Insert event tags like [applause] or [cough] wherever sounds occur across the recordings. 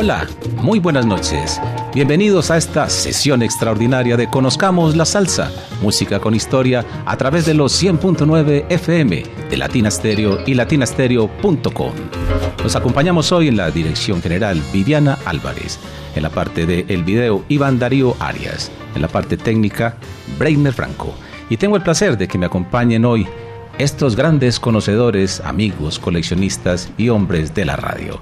Hola, muy buenas noches. Bienvenidos a esta sesión extraordinaria de Conozcamos la Salsa, música con historia a través de los 100.9 FM de Latina Stereo y latinastereo.com. Nos acompañamos hoy en la dirección general Viviana Álvarez, en la parte de el video Iván Darío Arias, en la parte técnica Breiner Franco. Y tengo el placer de que me acompañen hoy estos grandes conocedores, amigos, coleccionistas y hombres de la radio.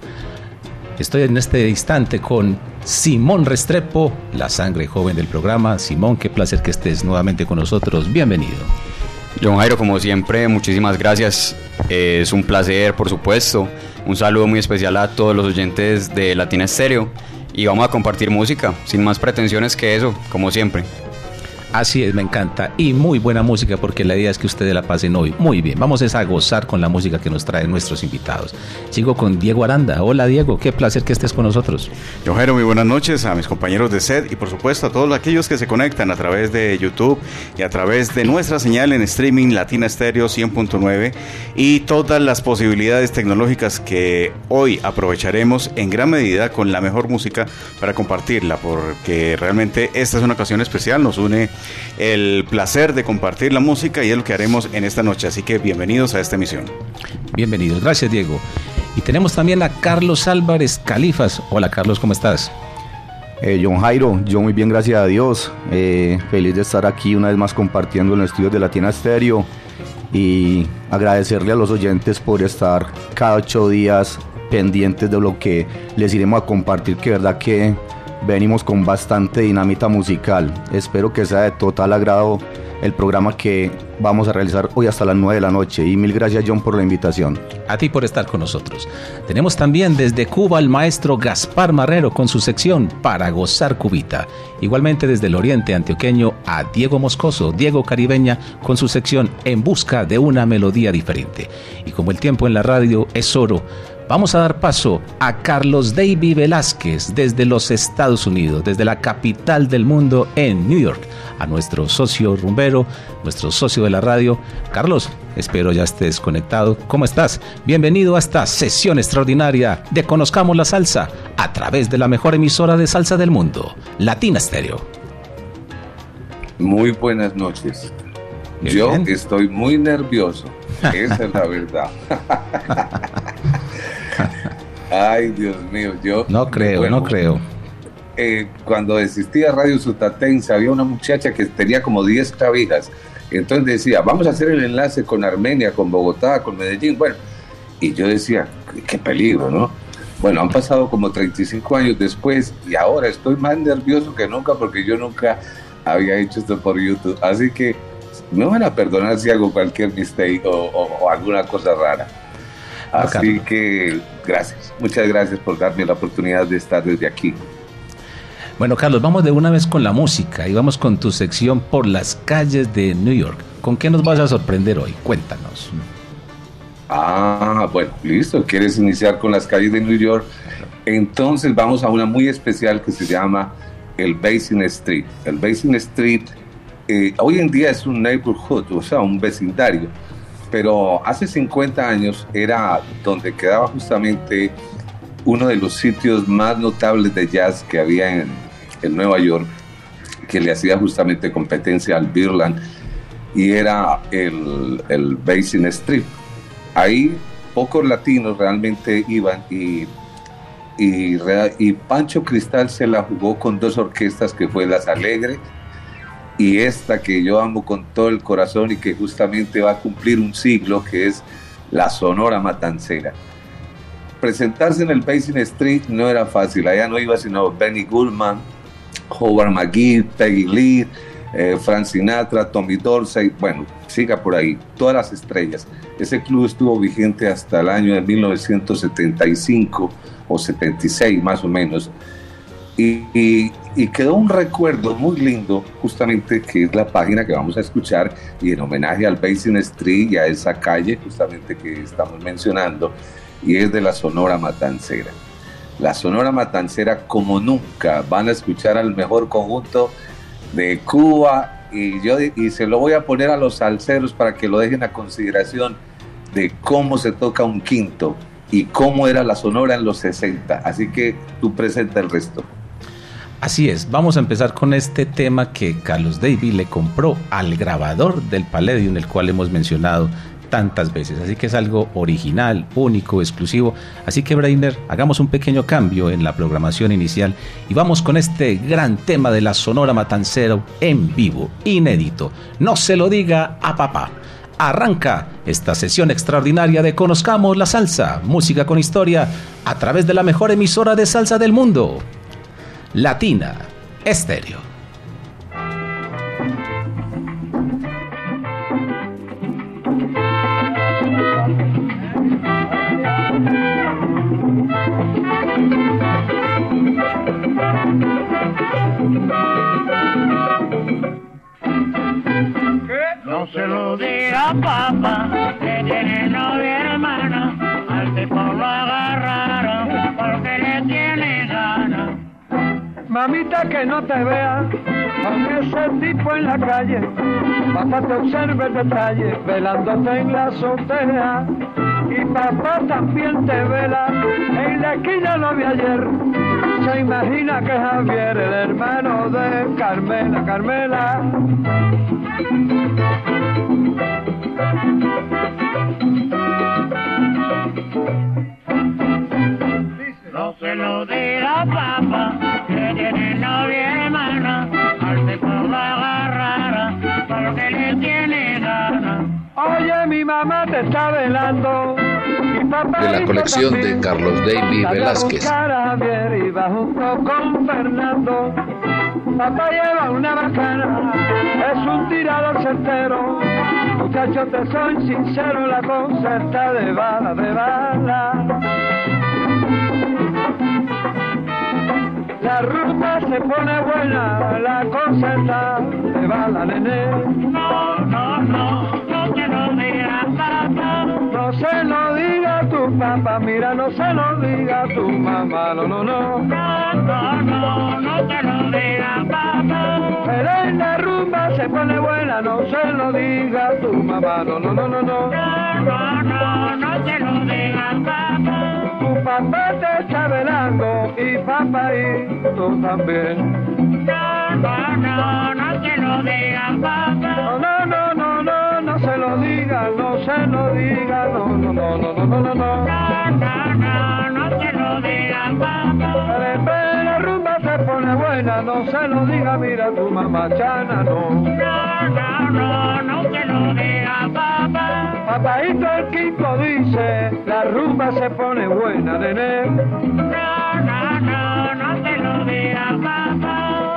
Estoy en este instante con Simón Restrepo, la sangre joven del programa. Simón, qué placer que estés nuevamente con nosotros. Bienvenido. John Jairo, como siempre, muchísimas gracias. Es un placer, por supuesto. Un saludo muy especial a todos los oyentes de Latina Estéreo. Y vamos a compartir música, sin más pretensiones que eso, como siempre. Así es, me encanta. Y muy buena música porque la idea es que ustedes la pasen hoy. Muy bien, vamos a gozar con la música que nos traen nuestros invitados. Sigo con Diego Aranda. Hola Diego, qué placer que estés con nosotros. Jero, muy buenas noches a mis compañeros de SED y por supuesto a todos aquellos que se conectan a través de YouTube y a través de nuestra señal en streaming Latina Stereo 100.9 y todas las posibilidades tecnológicas que hoy aprovecharemos en gran medida con la mejor música para compartirla porque realmente esta es una ocasión especial, nos une el placer de compartir la música y es lo que haremos en esta noche. Así que bienvenidos a esta emisión. Bienvenidos, gracias Diego. Y tenemos también a Carlos Álvarez Califas. Hola Carlos, ¿cómo estás? Eh, John Jairo, yo muy bien, gracias a Dios. Eh, feliz de estar aquí una vez más compartiendo en los estudios de Latina Stereo y agradecerle a los oyentes por estar cada ocho días pendientes de lo que les iremos a compartir, que verdad que venimos con bastante dinamita musical. Espero que sea de total agrado el programa que vamos a realizar hoy hasta las 9 de la noche. Y mil gracias John por la invitación. A ti por estar con nosotros. Tenemos también desde Cuba al maestro Gaspar Marrero con su sección Para gozar cubita. Igualmente desde el oriente antioqueño a Diego Moscoso, Diego Caribeña con su sección En busca de una melodía diferente. Y como el tiempo en la radio es oro, Vamos a dar paso a Carlos David Velázquez desde los Estados Unidos, desde la capital del mundo en New York, a nuestro socio rumbero, nuestro socio de la radio. Carlos, espero ya estés conectado. ¿Cómo estás? Bienvenido a esta sesión extraordinaria de Conozcamos la Salsa a través de la mejor emisora de salsa del mundo, Latina Stereo. Muy buenas noches. Yo estoy muy nervioso, [laughs] esa es la verdad. [laughs] Ay, Dios mío, yo... No creo, no creo. Eh, cuando existía Radio Sutatense, había una muchacha que tenía como 10 clavijas. Entonces decía, vamos a hacer el enlace con Armenia, con Bogotá, con Medellín. Bueno, y yo decía, qué peligro, ¿no? Bueno, han pasado como 35 años después y ahora estoy más nervioso que nunca porque yo nunca había hecho esto por YouTube. Así que me van a perdonar si hago cualquier mistake o alguna cosa rara. Así que gracias, muchas gracias por darme la oportunidad de estar desde aquí. Bueno, Carlos, vamos de una vez con la música y vamos con tu sección por las calles de New York. ¿Con qué nos vas a sorprender hoy? Cuéntanos. Ah, bueno, listo. ¿Quieres iniciar con las calles de New York? Entonces vamos a una muy especial que se llama el Basin Street. El Basin Street eh, hoy en día es un neighborhood, o sea, un vecindario pero hace 50 años era donde quedaba justamente uno de los sitios más notables de jazz que había en, Nueva York, que le hacía justamente competencia al Birland, y era el, el Basin Street. Ahí pocos latinos realmente iban y, y, y Pancho Cristal se la jugó con dos orquestas que fue Las Alegre y esta que yo amo con todo el corazón y que justamente va a cumplir un siglo, que es la Sonora Matancera. Presentarse en el Basin Street no era fácil, allá no iba sino Benny Goodman, Howard McGee, Peggy Lee, eh, Frank Sinatra, Tommy Dorsey, bueno, siga por ahí, todas las estrellas. Ese club estuvo vigente hasta el año de 1975 o 76 más o menos. Y, quedó un recuerdo muy lindo, justamente que es la página que vamos a escuchar y en homenaje al Basin Street y a esa calle justamente que estamos mencionando, y es de la Sonora Matancera. La Sonora Matancera como nunca van a escuchar al mejor conjunto de Cuba y yo y se lo voy a poner a los salseros para que lo dejen a consideración de cómo se toca un quinto y cómo era la Sonora en los 60. Así que tú presenta el resto. Así es, vamos a empezar con este tema que Carlos David le compró al grabador del Palladium, el cual hemos mencionado tantas veces. Así que es algo original, único, exclusivo. Así que Brainer, hagamos un pequeño cambio en la programación inicial y vamos con este gran tema de la Sonora Matancero en vivo, inédito. No se lo diga a papá. Arranca esta sesión extraordinaria de Conozcamos la Salsa, música con historia, a través de la mejor emisora de salsa del mundo. Latina Estéreo. No se lo diga papá, que tiene novia hermana, al tipo lo agarraron Mamita que no te vea con ese tipo en la calle, papá te observe el detalle velándote en la azotea y papá también te vela en la esquina lo vi ayer. Se imagina que Javier, el hermano de Carmela, Carmela. No se lo diga papá, que tiene novia hermana, al tipo lo agarrara, porque le tiene ganas. Oye, mi mamá te está velando. Mi papá De la colección de. Carlos David Velázquez. con Fernando. Papá lleva una bacana, es un tirador certero. Muchachos, te soy sincero, la cosa está de bala, de bala. La rumba se pone buena, la cosa está de bala, nene. No, no, no, no te lo diga papá. No se lo diga a tu papá, mira, no se lo diga a tu mamá, no, no, no. No, no, no, no te lo diga papá. Pero en la rumba se pone buena, no se lo diga a tu mamá, no, no, no, no, no. No, no, no, no te lo diga papá papá te está velando y papaito también. No, no, no, no se lo digan, papá. No, no, no, no, no se lo digan, no se lo digan, no, no, no, no, no, no, no. No, no, no, no se lo digan, papá. Pero la rumba se pone buena, no se lo diga, mira tu mamachana, no. No, no, no, no se lo digan, papá. Papaito el quinto dice, la rumba se pone buena, nene. No, no, no, no te lo diga papá.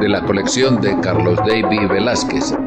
De la colección de Carlos David Velázquez.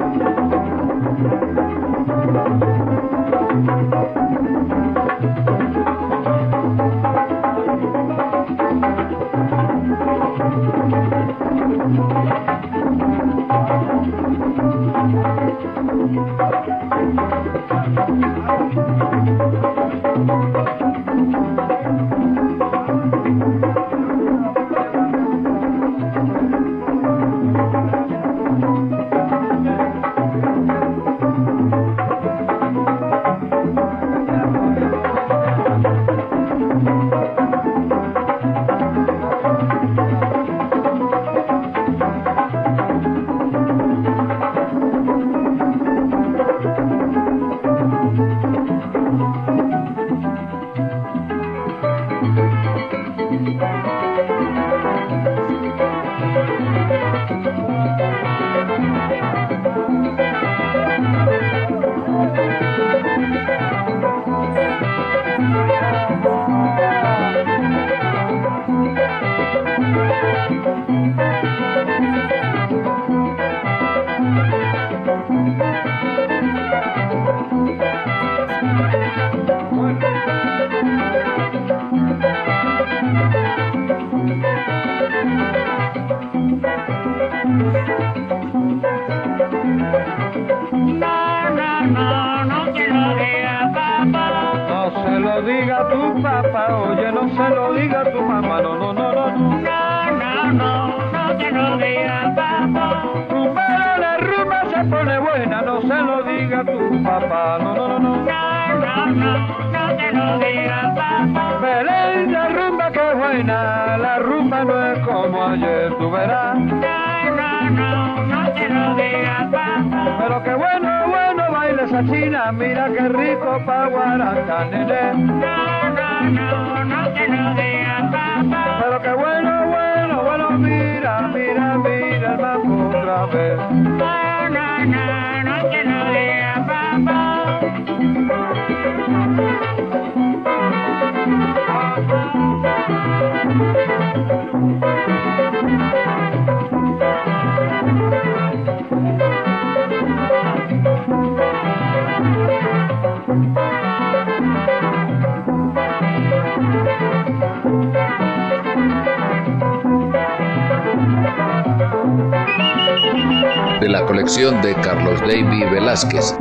La colección de Carlos Davy Velázquez.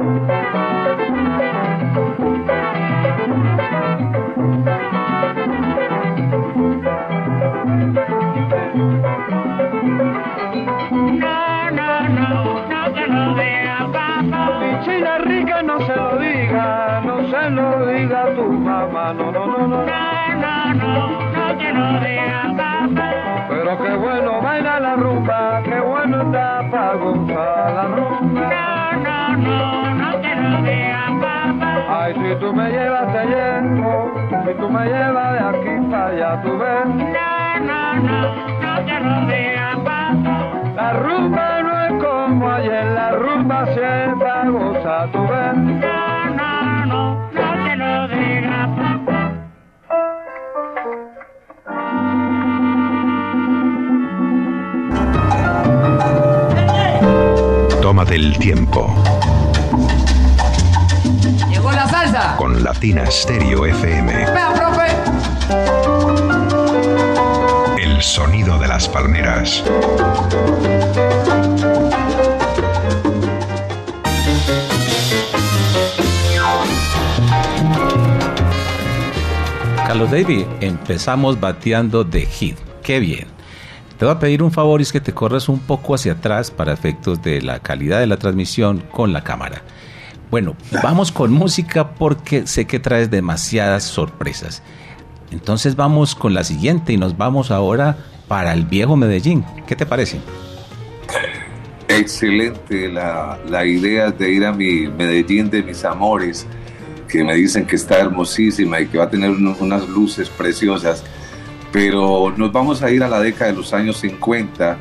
Siempre a ves. No, no, no, no te lo digas, papá. Tómate el tiempo Llegó la salsa. con Latina Stereo FM. Vea, profe. El sonido de las palmeras. Carlos David, empezamos bateando de hit. Qué bien. Te voy a pedir un favor y es que te corres un poco hacia atrás para efectos de la calidad de la transmisión con la cámara. Bueno, vamos con música porque sé que traes demasiadas sorpresas. Entonces vamos con la siguiente y nos vamos ahora para el viejo Medellín. ¿Qué te parece? Excelente la, la idea de ir a mi Medellín de mis amores, que me dicen que está hermosísima y que va a tener unas luces preciosas. Pero nos vamos a ir a la década de los años 50,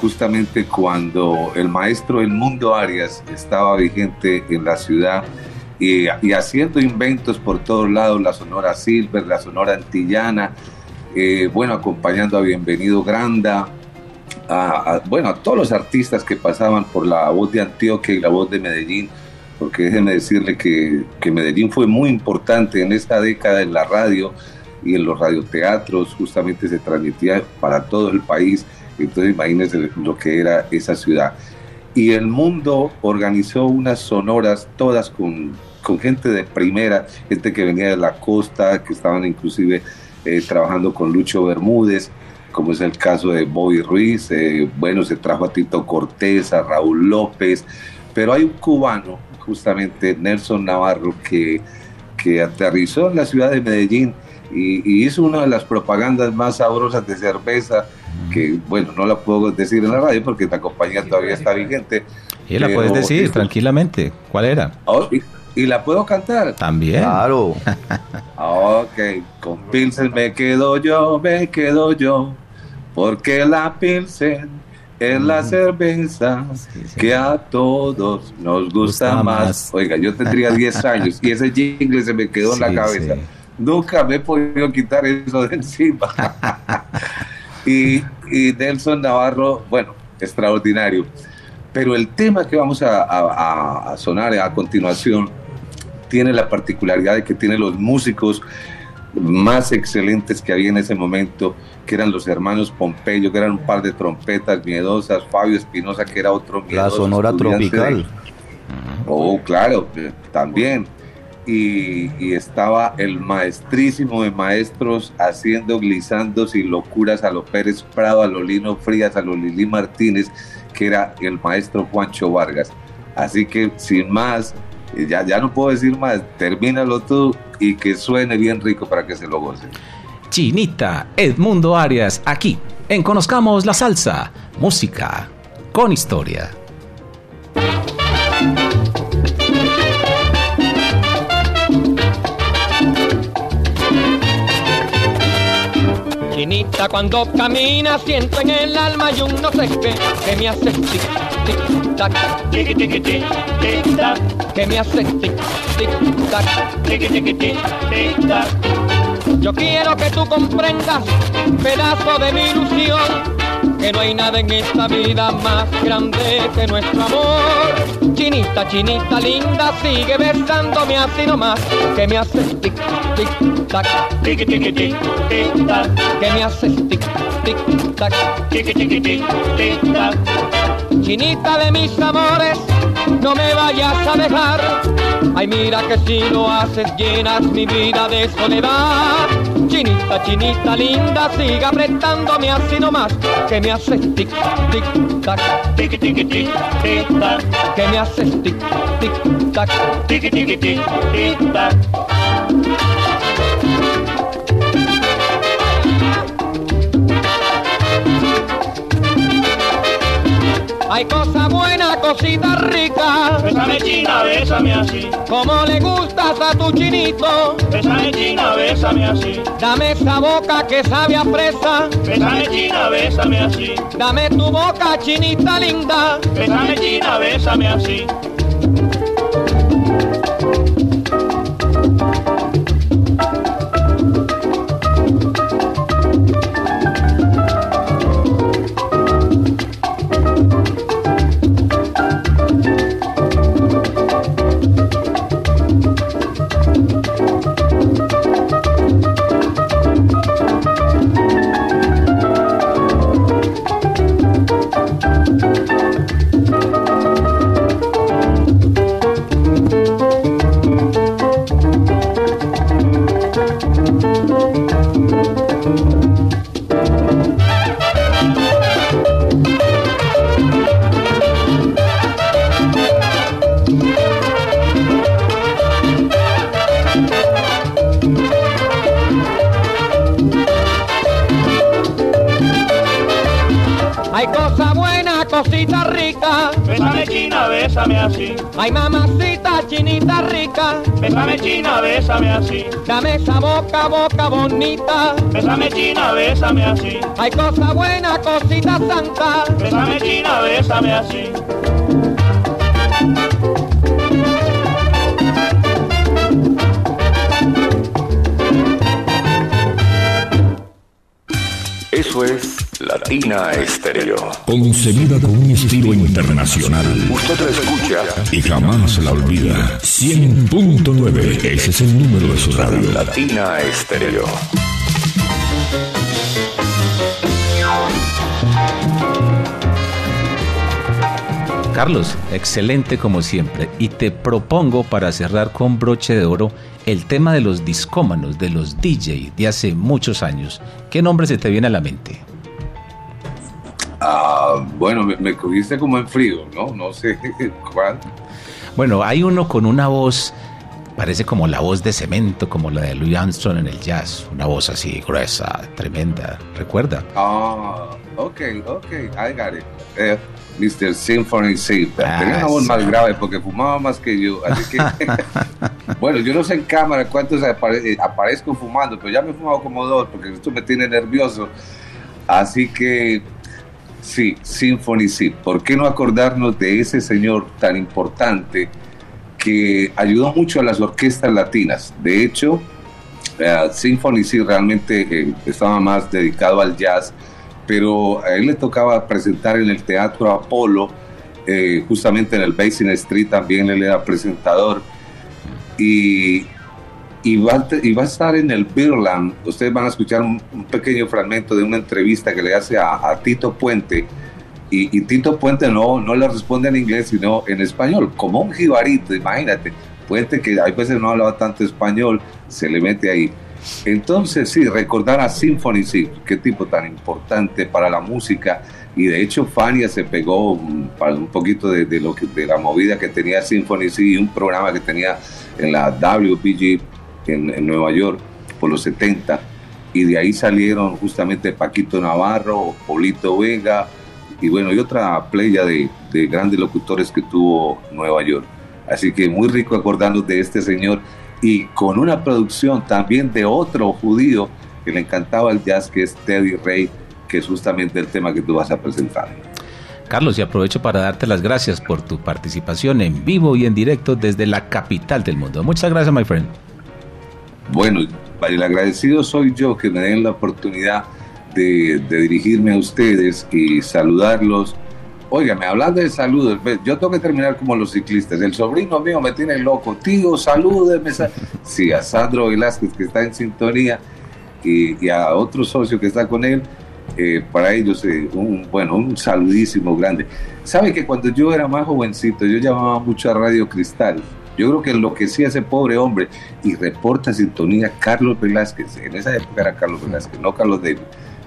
justamente cuando el maestro El Mundo Arias estaba vigente en la ciudad y, y haciendo inventos por todos lados, la Sonora Silver, la Sonora Antillana, eh, bueno, acompañando a Bienvenido Granda, a, a- bueno, a todos los artistas que pasaban por la voz de Antioquia y la voz de Medellín, porque déjenme decirle que, que Medellín fue muy importante en esta década en la radio y en los radioteatros, justamente se transmitía para todo el país, entonces imagínense lo que era esa ciudad. Y el mundo organizó unas sonoras, todas con, con gente de primera, gente que venía de la costa, que estaban inclusive eh, trabajando con Lucho Bermúdez, como es el caso de Bobby Ruiz, eh, bueno, se trajo a Tito Cortés, a Raúl López, pero hay un cubano, justamente Nelson Navarro, que, que aterrizó en la ciudad de Medellín y, y hizo una de las propagandas más sabrosas de cerveza, que bueno, no la puedo decir en la radio porque la compañía todavía está vigente. Y la puedes decir tranquilamente. ¿Cuál era? Oh, y- ¿Y la puedo cantar? También. Claro. Ok, con Pilsen me quedo yo, me quedo yo, porque la Pilsen es la cerveza que a todos nos gusta, Gusta más. más. Oiga, yo tendría [laughs] 10 años y ese jingle se me quedó en la cabeza. Nunca me he podido quitar eso de encima. [laughs] y, y Nelson Navarro, bueno, extraordinario. Pero el tema que vamos a, a- a sonar a continuación tiene la particularidad de que tiene los músicos más excelentes que había en ese momento, que eran los hermanos Pompeyo, que eran un par de trompetas miedosas, Fabio Espinosa, que era otro La miedoso Sonora estudiante de- Tropical. Oh, claro, eh, también. Y, y estaba el maestrísimo de maestros haciendo glissandos y locuras a lo Pérez Prado, a lo Lino Frías, a lo Lili Martínez, que era el maestro Juancho Vargas. Así que sin más, eh, ya, ya no puedo decir más, termínalo tú y que suene bien rico para que se lo gocen. Chinita, Edmundo Arias, aquí, en Conozcamos la Salsa, música con historia. Chinita cuando camina siento en el alma y un no sé qué que me hace tic tic tac tic tic tic tac que me hace Yo quiero que tú comprendas pedazo de mi ilusión que no hay nada en esta vida más grande que nuestro amor. Chinita, chinita linda, sigue besándome así nomás, que me haces tic, tic, tac, tic, tic, tic, tic, tac, que me haces tic, tic, tac, tic, tic, tic, tic, tac. Chinita de mis amores, no me vayas a dejar. Ay, mira que si lo haces llenas mi vida de soledad. Chinita, chinita linda, siga apretándome así nomás, que me haces tic, tic, tac, tic, tic, tic, tic, tac, que me haces tic, tic, tac, tic, tic, tic, tic, tac. Hay cosa buena, cosita rica. Bésame china, bésame así. Como le gustas a tu chinito. Bésame china, bésame así. Dame esa boca que sabe a fresa. Bésame china, bésame así. Dame tu boca, chinita linda. Bésame china, bésame así. Ay mamacita, chinita rica. Bésame china, bésame así. Dame esa boca, boca bonita. Bésame china, bésame así. Hay cosa buena, cosita santa. Bésame china, bésame así. Eso es Latina Estéreo. Concebida con un estilo internacional. Usted la escucha Y jamás la olvida. 100.9. Ese es el número de su radio. Latina Estéreo. Carlos, excelente como siempre. Y te propongo para cerrar con broche de oro el tema de los discómanos, de los DJ de hace muchos años. ¿Qué nombre se te viene a la mente? Ah, bueno, me, me cogiste como en frío, ¿no? No sé [laughs] cuál. Bueno, hay uno con una voz, parece como la voz de cemento, como la de Louis Armstrong en el jazz. Una voz así gruesa, tremenda. ¿Recuerda? Ah, ok, ok, I got it. Eh, Mr. Symphony. Ah, Tenía una voz más grave porque fumaba más que yo. Así que, [laughs] [laughs] bueno, yo no sé en cámara cuántos apare- eh, aparezco fumando, pero ya me he fumado como dos porque esto me tiene nervioso. Así que, sí, Symphony C. ¿Por qué no acordarnos de ese señor tan importante que ayudó mucho a las orquestas latinas? De hecho, eh, Symphony C realmente eh, estaba más dedicado al jazz, pero a él le tocaba presentar en el Teatro Apolo, eh, justamente en el Basin Street también él era presentador. Y, y, va, y va a estar en el Birland. Ustedes van a escuchar un, un pequeño fragmento de una entrevista que le hace a, a Tito Puente. Y, y Tito Puente no, no le responde en inglés, sino en español, como un jibarito, imagínate. Puente que a veces no hablaba tanto español, se le mete ahí. Entonces, sí, recordar a Symphony C, qué tipo tan importante para la música. Y de hecho, Fania se pegó mm, para un poquito de, de lo que, de la movida que tenía Symphony C y un programa que tenía en la WPG en, Nueva York por los 70. Y de ahí salieron justamente Paquito Navarro, Polito Vega y bueno, y otra playa de, de grandes locutores que tuvo Nueva York. Así que muy rico acordarnos de este señor y con una producción también de otro judío que le encantaba el jazz, que es Teddy Ray, que es justamente el tema que tú vas a presentar. Carlos, y aprovecho para darte las gracias por tu participación en vivo y en directo desde la capital del mundo. Muchas gracias, my friend. Bueno, el agradecido soy yo que me den la oportunidad de, dirigirme a ustedes y saludarlos. Óigame, hablando de saludos, ve, yo tengo que terminar como los ciclistas. El sobrino mío me tiene loco. Tío, salúdeme. sa-". Sí, a Sandro Velázquez, que está en sintonía, y, y a otro socio que está con él. eh, para ellos, eh, un, bueno, un saludísimo grande. ¿Sabe que cuando yo era más jovencito, yo llamaba mucho a Radio Cristal? Yo creo que enloquecía a ese pobre hombre y reporta sintonía Carlos Velázquez. En esa época era Carlos Velázquez, no Carlos David.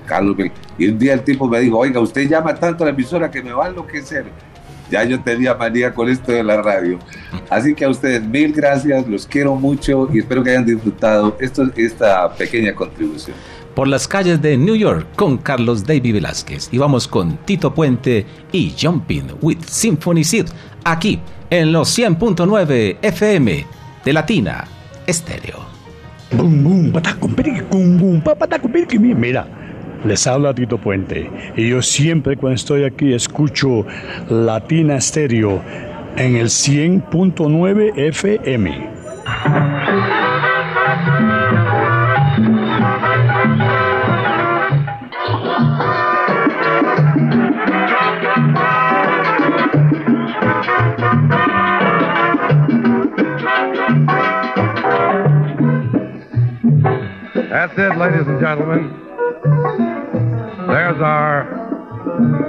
Carlos Velázquez. Y un día el tipo me dijo, oiga, usted llama tanto a la emisora que me va a enloquecer. Ya yo tenía manía con esto de la radio. Así que a ustedes mil gracias, los quiero mucho y espero que hayan disfrutado esta pequeña contribución. Por las calles de New York con Carlos David Velázquez. Y vamos con Tito Puente y Jumping with Symphony Sid aquí en los 100.9 FM de Latina Estéreo. Mira, les habla Tito Puente y yo siempre cuando estoy aquí escucho Latina Stereo en el 100.9 FM. That's it, ladies and gentlemen. There's our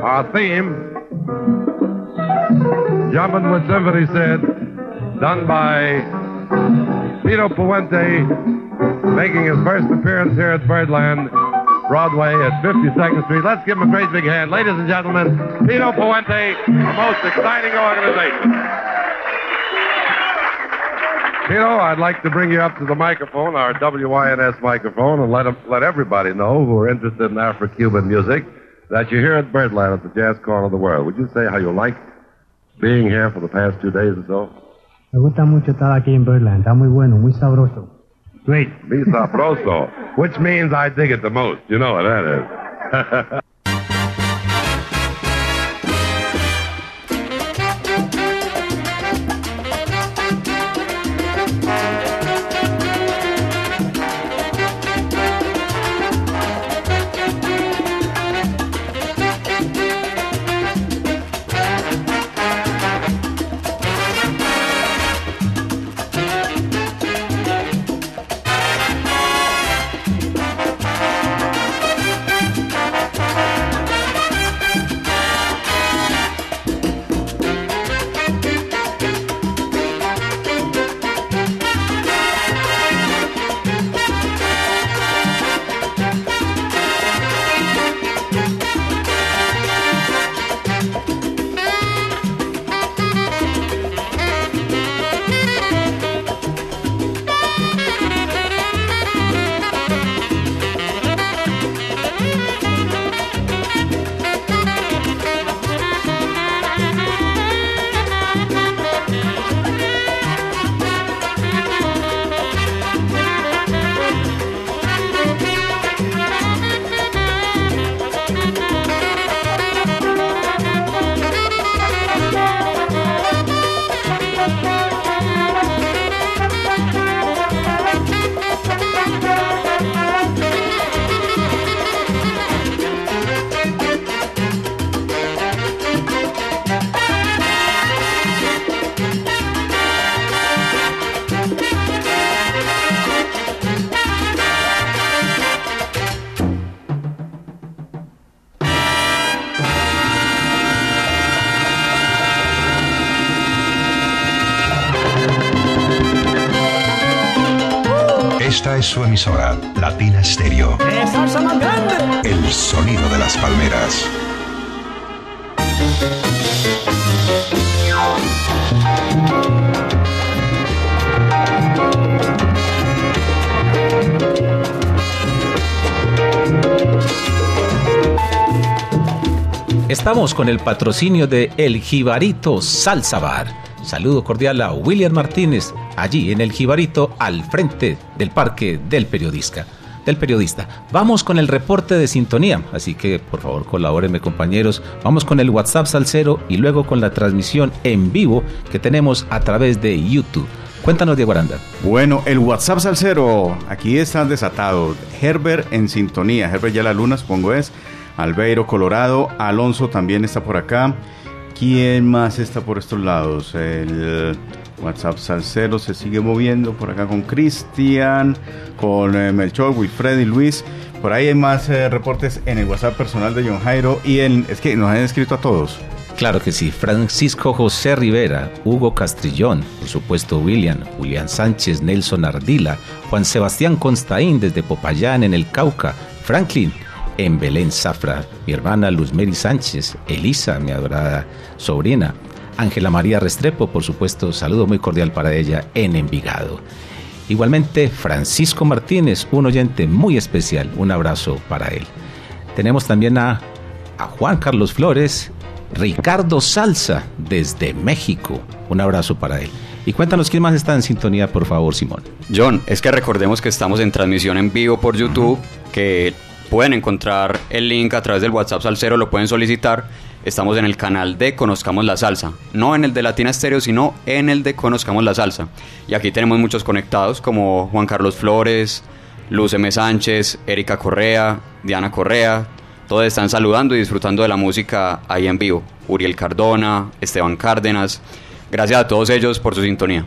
our theme. Jumping with Symphony said, done by Tito Puente, making his first appearance here at Birdland Broadway at 52nd Street. Let's give him a great big hand. Ladies and gentlemen, Tito Puente, the most exciting organization. Tito, I'd like to bring you up to the microphone, our WYNS microphone, and let let everybody know who are interested in Afro-Cuban music that you're here at Birdland at the Jazz Corner of the World. Would you say how you like being here for the past two days or so? Me gusta mucho estar aquí en Birdland, está muy bueno, muy sabroso. Great. Mi sabroso, which means I dig it the most. You know what that is. [laughs] su emisora, Latina Stereo. El sonido de las palmeras. Estamos con el patrocinio de El Jibarito Salsa Bar. Saludo cordial a William Martínez, allí en El Jibarito, al frente del Parque del Periodista. Del periodista. Vamos con el reporte de sintonía, así que por favor colabórenme compañeros. Vamos con el WhatsApp Salcero y luego con la transmisión en vivo que tenemos a través de YouTube. Cuéntanos, Diego Aranda. Bueno, el WhatsApp Salcero, aquí está desatado. Herbert en sintonía. Herbert ya la luna, supongo es. Albeiro, Colorado. Alonso también está por acá. ¿Quién más está por estos lados? El WhatsApp Salcero se sigue moviendo por acá con Cristian, con eh, Melchor, Wilfred y Luis. Por ahí hay más eh, reportes en el WhatsApp personal de John Jairo y en, es que nos han escrito a todos. Claro que sí. Francisco José Rivera, Hugo Castrillón, por supuesto William, Julián Sánchez, Nelson Ardila, Juan Sebastián Constaín desde Popayán en el Cauca, Franklin en Belén Zafra, mi hermana Luz Mary Sánchez, Elisa, mi adorada sobrina, Ángela María Restrepo, por supuesto, saludo muy cordial para ella en Envigado. Igualmente, Francisco Martínez, un oyente muy especial, un abrazo para él. Tenemos también a, a Juan Carlos Flores, Ricardo Salsa, desde México, un abrazo para él. Y cuéntanos quién más está en sintonía, por favor, Simón. John, es que recordemos que estamos en transmisión en vivo por YouTube, que pueden encontrar el link a través del WhatsApp Salcero, lo pueden solicitar. Estamos en el canal de Conozcamos la Salsa, no en el de Latina Estéreo, sino en el de Conozcamos la Salsa. Y aquí tenemos muchos conectados como Juan Carlos Flores, Luz M. Sánchez, Erika Correa, Diana Correa. Todos están saludando y disfrutando de la música ahí en vivo. Uriel Cardona, Esteban Cárdenas. Gracias a todos ellos por su sintonía.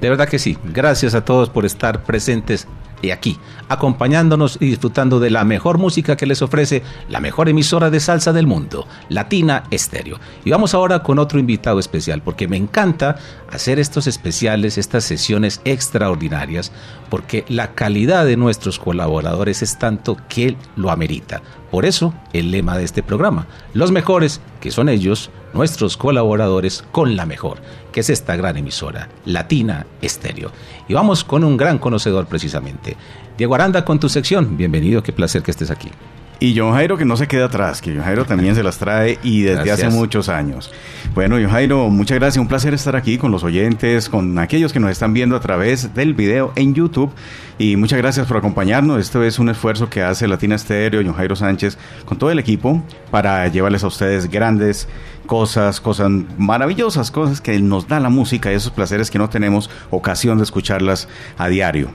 De verdad que sí. Gracias a todos por estar presentes aquí, acompañándonos y disfrutando de la mejor música que les ofrece la mejor emisora de salsa del mundo, Latina Estéreo. Y vamos ahora con otro invitado especial, porque me encanta hacer estos especiales, estas sesiones extraordinarias, porque la calidad de nuestros colaboradores es tanto que lo amerita. Por eso, el lema de este programa, los mejores, que son ellos, nuestros colaboradores con la mejor, que es esta gran emisora, Latina Estéreo. Y vamos con un gran conocedor precisamente. Diego Aranda con tu sección. Bienvenido, qué placer que estés aquí. Y John Jairo que no se queda atrás, que John Jairo también se las trae y desde Gracias. hace muchos años. Bueno, John Jairo, muchas gracias, un placer estar aquí con los oyentes, con aquellos que nos están viendo a través del video en YouTube y muchas gracias por acompañarnos. Esto es un esfuerzo que hace Latina Estéreo, John Jairo Sánchez, con todo el equipo para llevarles a ustedes grandes cosas, cosas maravillosas, cosas que nos da la música y esos placeres que no tenemos ocasión de escucharlas a diario.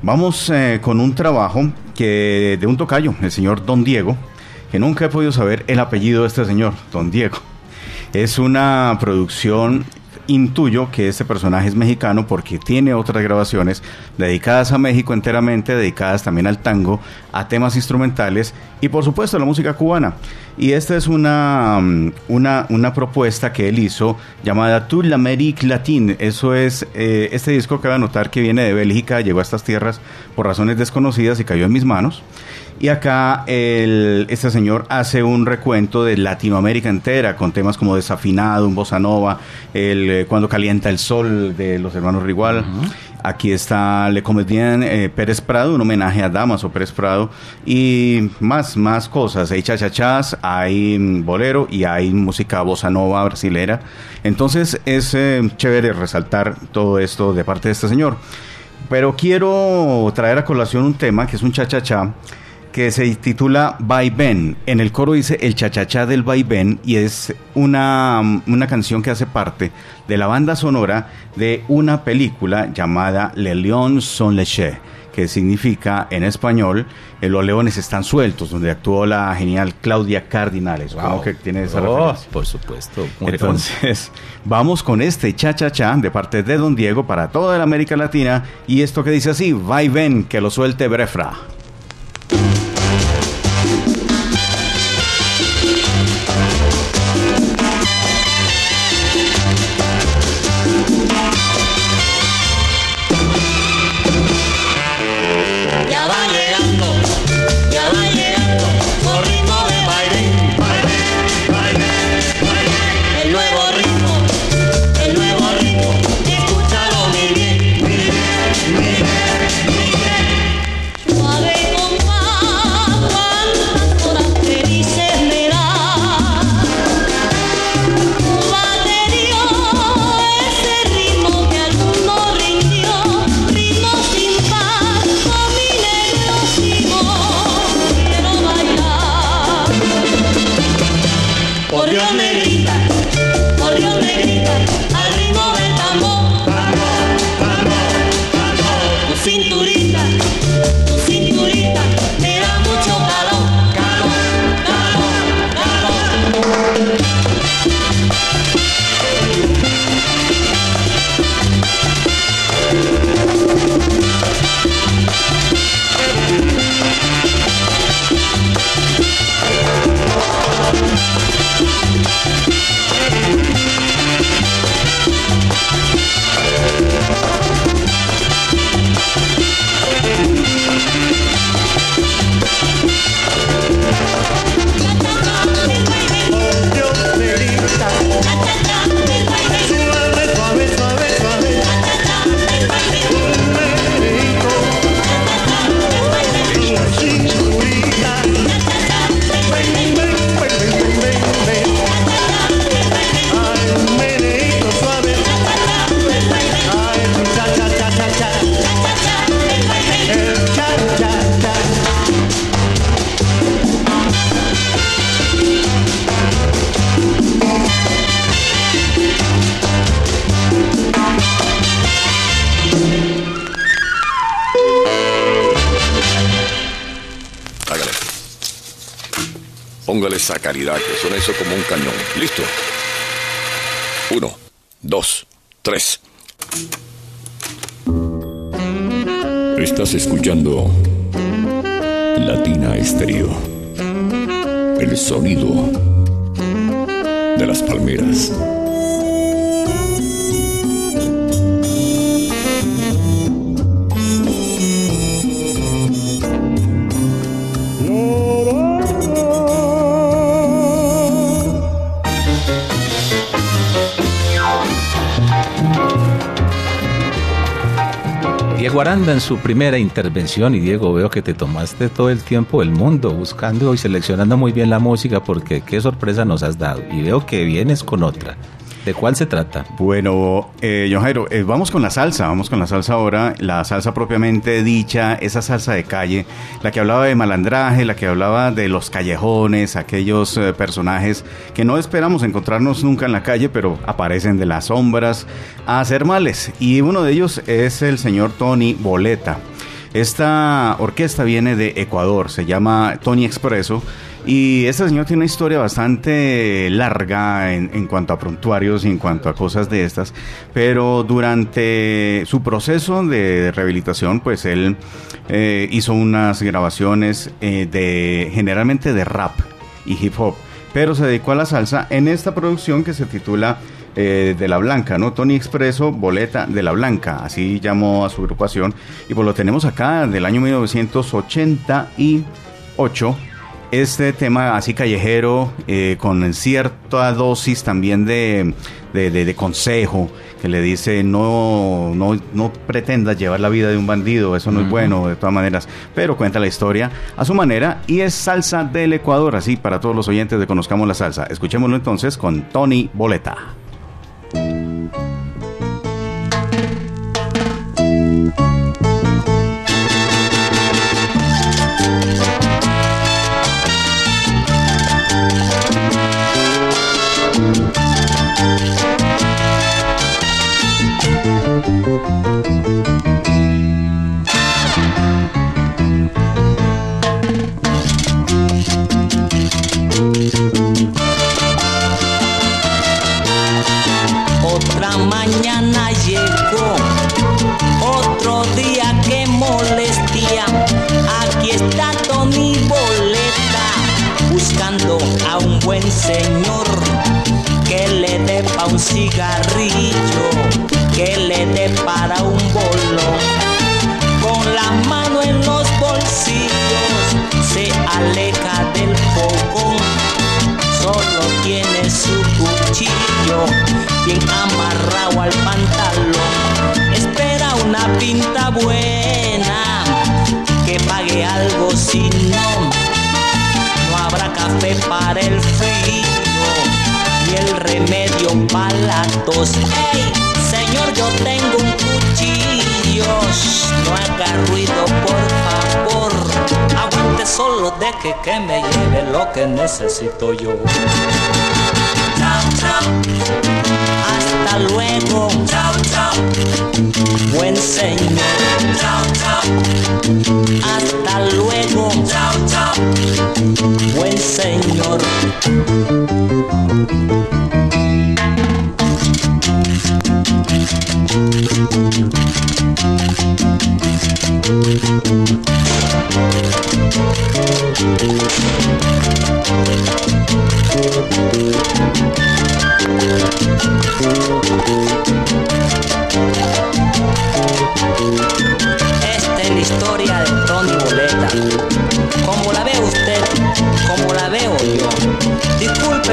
Vamos eh, con un trabajo que de un tocayo, el señor Don Diego, que nunca he podido saber el apellido de este señor, Don Diego. Es una producción, intuyo que este personaje es mexicano porque tiene otras grabaciones dedicadas a México enteramente, dedicadas también al tango, a temas instrumentales y por supuesto a la música cubana. Y esta es una, mm, una, una propuesta que él hizo llamada Tout l'Amérique Latine. Eso es eh, este disco a notar que viene de Bélgica, llegó a estas tierras por razones desconocidas y cayó en mis manos. Y acá el, este señor hace un recuento de Latinoamérica entera con temas como Desafinado, un bossa nova, el eh, Cuando calienta el sol de los hermanos Rigual. Aquí está Le Comédien eh, Pérez Prado, un homenaje a Damaso Pérez Prado y más, más cosas. Hay chachachás, hay mm, bolero y hay música bossa nova brasilera. Entonces es eh, chévere resaltar todo esto de parte de este señor. Pero quiero traer a colación un tema que es un cha-cha-cha que se titula Vaivén. En el coro dice el chachachá del Vaivén y es una, una canción que hace parte de la banda sonora de una película llamada Le Lion son léchés, que significa en español eh, Los leones están sueltos, donde actuó la genial Claudia Cardinales. Wow. que tiene esa Oh, referencia. por supuesto. Entonces, [laughs] vamos con este cha-cha-cha de parte de Don Diego para toda la América Latina y esto que dice así, va y ven, que lo suelte Brefra. Suena eso como un cañón. ¿Listo? Uno, dos, tres. Estás escuchando Latina Estéreo. El sonido En su primera intervención y Diego veo que te tomaste todo el tiempo del mundo buscando y seleccionando muy bien la música porque qué sorpresa nos has dado y veo que vienes con otra. ¿De cuál se trata? Bueno, eh, Jairo, eh, vamos con la salsa, vamos con la salsa ahora, la salsa propiamente dicha, esa salsa de calle, la que hablaba de malandraje, la que hablaba de los callejones, aquellos eh, personajes que no esperamos encontrarnos nunca en la calle, pero aparecen de las sombras a hacer males. Y uno de ellos es el señor Tony Boleta. Esta orquesta viene de Ecuador, se llama Tony Expreso. Y este señor tiene una historia bastante larga en, en, cuanto a prontuarios y en cuanto a cosas de estas, pero durante su proceso de rehabilitación, pues él eh, hizo unas grabaciones eh, de generalmente de rap y hip hop, pero se dedicó a la salsa en esta producción que se titula eh, de la Blanca, ¿no? Tony Expreso, Boleta de la Blanca, así llamó a su agrupación, y pues lo tenemos acá del año 1988 este tema así callejero, eh, con cierta dosis también de, de, de, de, consejo, que le dice no, no, no pretendas llevar la vida de un bandido, eso no uh -huh. es bueno de todas maneras, pero cuenta la historia a su manera y es salsa del Ecuador, así para todos los oyentes de Conozcamos la Salsa. Escuchémoslo entonces con Tony Boleta. Del fogón, solo tiene su cuchillo bien amarrado al pantalón. Espera una pinta buena que pague algo si no. No habrá café para el frío ni el remedio para la tos. ¡Ey! Solo, deje que me lleve lo que necesito yo. Chao, chao. Hasta luego. Chao, chao. Buen señor. Chao, chao. Hasta luego. Chao, chao. Buen señor.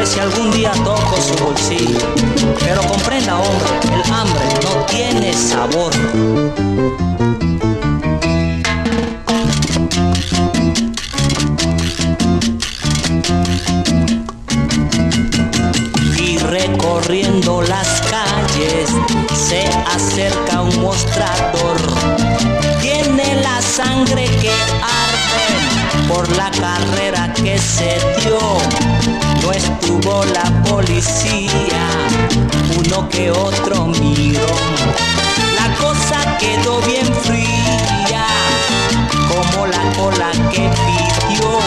Si algún día toco su bolsillo, pero comprenda tiene sabor. Y recorriendo las calles se acerca un mostrador. Tiene la sangre que arde por la carrera que se dio. No estuvo la policía, uno que otro miró. Quedó bien fría, como la cola que pidió.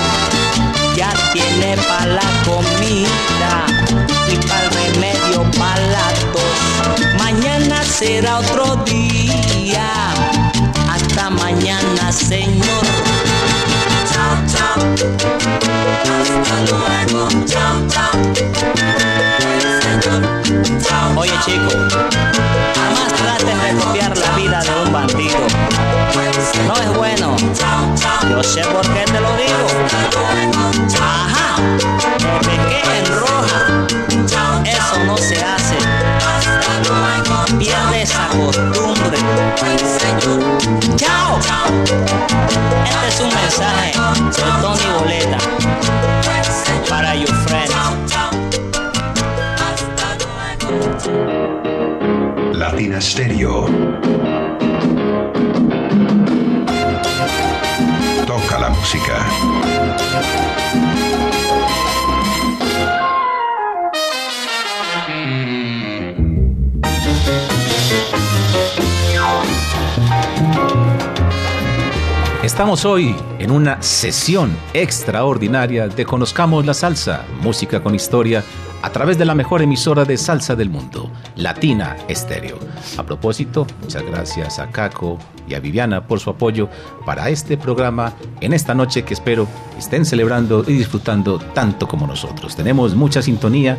Ya tiene pa' la comida y para el remedio pa' la tos. Mañana será otro día. Hasta mañana, señor. Chao, chao. Hasta luego. Chao, chao. Chao, Oye, chico, Yo sé por qué te lo digo. Ajá, me pequé en roja. Eso no se hace. Pierde esa costumbre. Chao. Este es un mensaje de Tony Boleta para your friends. Latina Stereo. Estamos hoy en una sesión extraordinaria de Conozcamos la Salsa, música con historia, a través de la mejor emisora de salsa del mundo, Latina Estéreo. Propósito, muchas gracias a Caco y a Viviana por su apoyo para este programa en esta noche que espero estén celebrando y disfrutando tanto como nosotros. Tenemos mucha sintonía,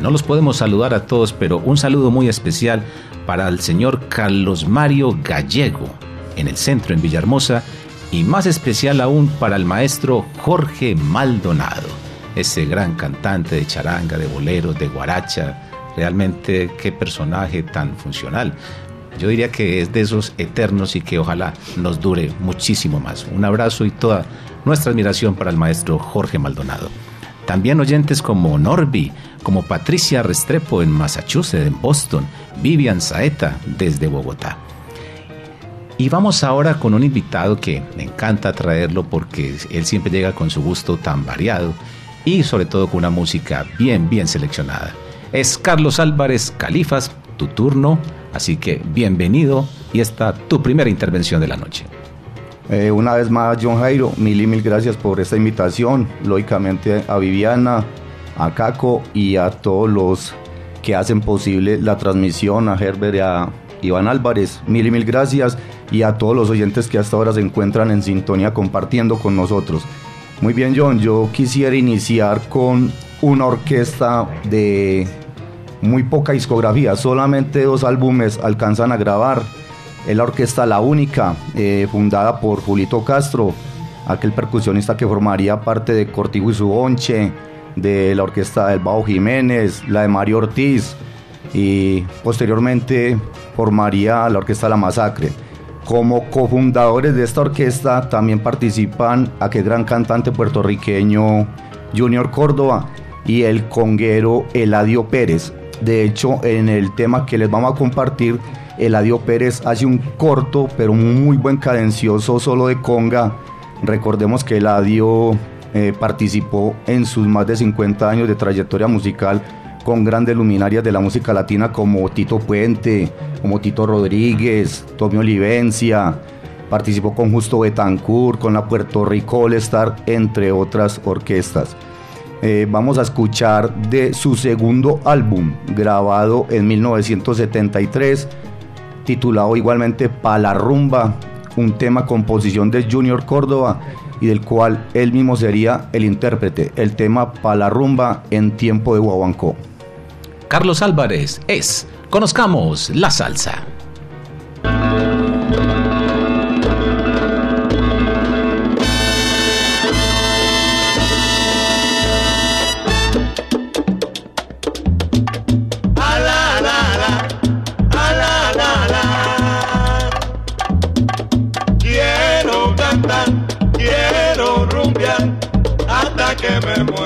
no los podemos saludar a todos, pero un saludo muy especial para el señor Carlos Mario Gallego en el centro en Villahermosa y más especial aún para el maestro Jorge Maldonado, ese gran cantante de charanga, de boleros, de guaracha. Realmente qué personaje tan funcional. Yo diría que es de esos eternos y que ojalá nos dure muchísimo más. Un abrazo y toda nuestra admiración para el maestro Jorge Maldonado. También oyentes como Norby, como Patricia Restrepo en Massachusetts, en Boston, Vivian Saeta desde Bogotá. Y vamos ahora con un invitado que me encanta traerlo porque él siempre llega con su gusto tan variado y sobre todo con una música bien, bien seleccionada. Es Carlos Álvarez Califas, tu turno, así que bienvenido y esta tu primera intervención de la noche. Eh, una vez más, John Jairo, mil y mil gracias por esta invitación. Lógicamente a Viviana, a Caco y a todos los que hacen posible la transmisión, a Herbert y a Iván Álvarez, mil y mil gracias. Y a todos los oyentes que hasta ahora se encuentran en sintonía compartiendo con nosotros. Muy bien, John, yo quisiera iniciar con una orquesta de muy poca discografía, solamente dos álbumes alcanzan a grabar. Es la orquesta La Única, eh, fundada por Julito Castro, aquel percusionista que formaría parte de Cortijo y su Bonche, de la orquesta del Bajo Jiménez, la de Mario Ortiz, y posteriormente formaría la orquesta La Masacre. Como cofundadores de esta orquesta también participan aquel gran cantante puertorriqueño Junior Córdoba y el conguero Eladio Pérez. De hecho, en el tema que les vamos a compartir, Eladio Pérez hace un corto pero muy buen cadencioso solo de conga. Recordemos que Eladio eh, participó en sus más de 50 años de trayectoria musical con grandes luminarias de la música latina como Tito Puente, como Tito Rodríguez, Tommy Olivencia, participó con Justo Betancourt, con la Puerto Rico All Star, entre otras orquestas. Eh, vamos a escuchar de su segundo álbum, grabado en 1973, titulado igualmente la Rumba, un tema composición de Junior Córdoba y del cual él mismo sería el intérprete, el tema la Rumba en tiempo de Guaguancó. Carlos Álvarez es Conozcamos la Salsa.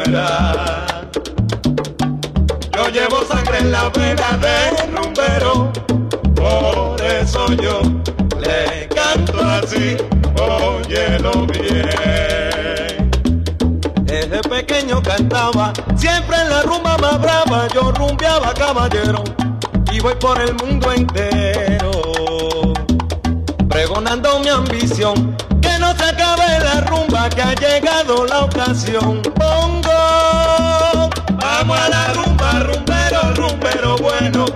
Muera. Yo llevo sangre en la vena de rumbero, por eso yo le canto así, óyelo bien. Desde pequeño cantaba, siempre en la rumba más brava, yo rumbeaba caballero, y voy por el mundo entero, pregonando mi ambición, se acabe la rumba, que ha llegado la ocasión. Pongo, vamos a la rumba, rumbero, rumbero bueno.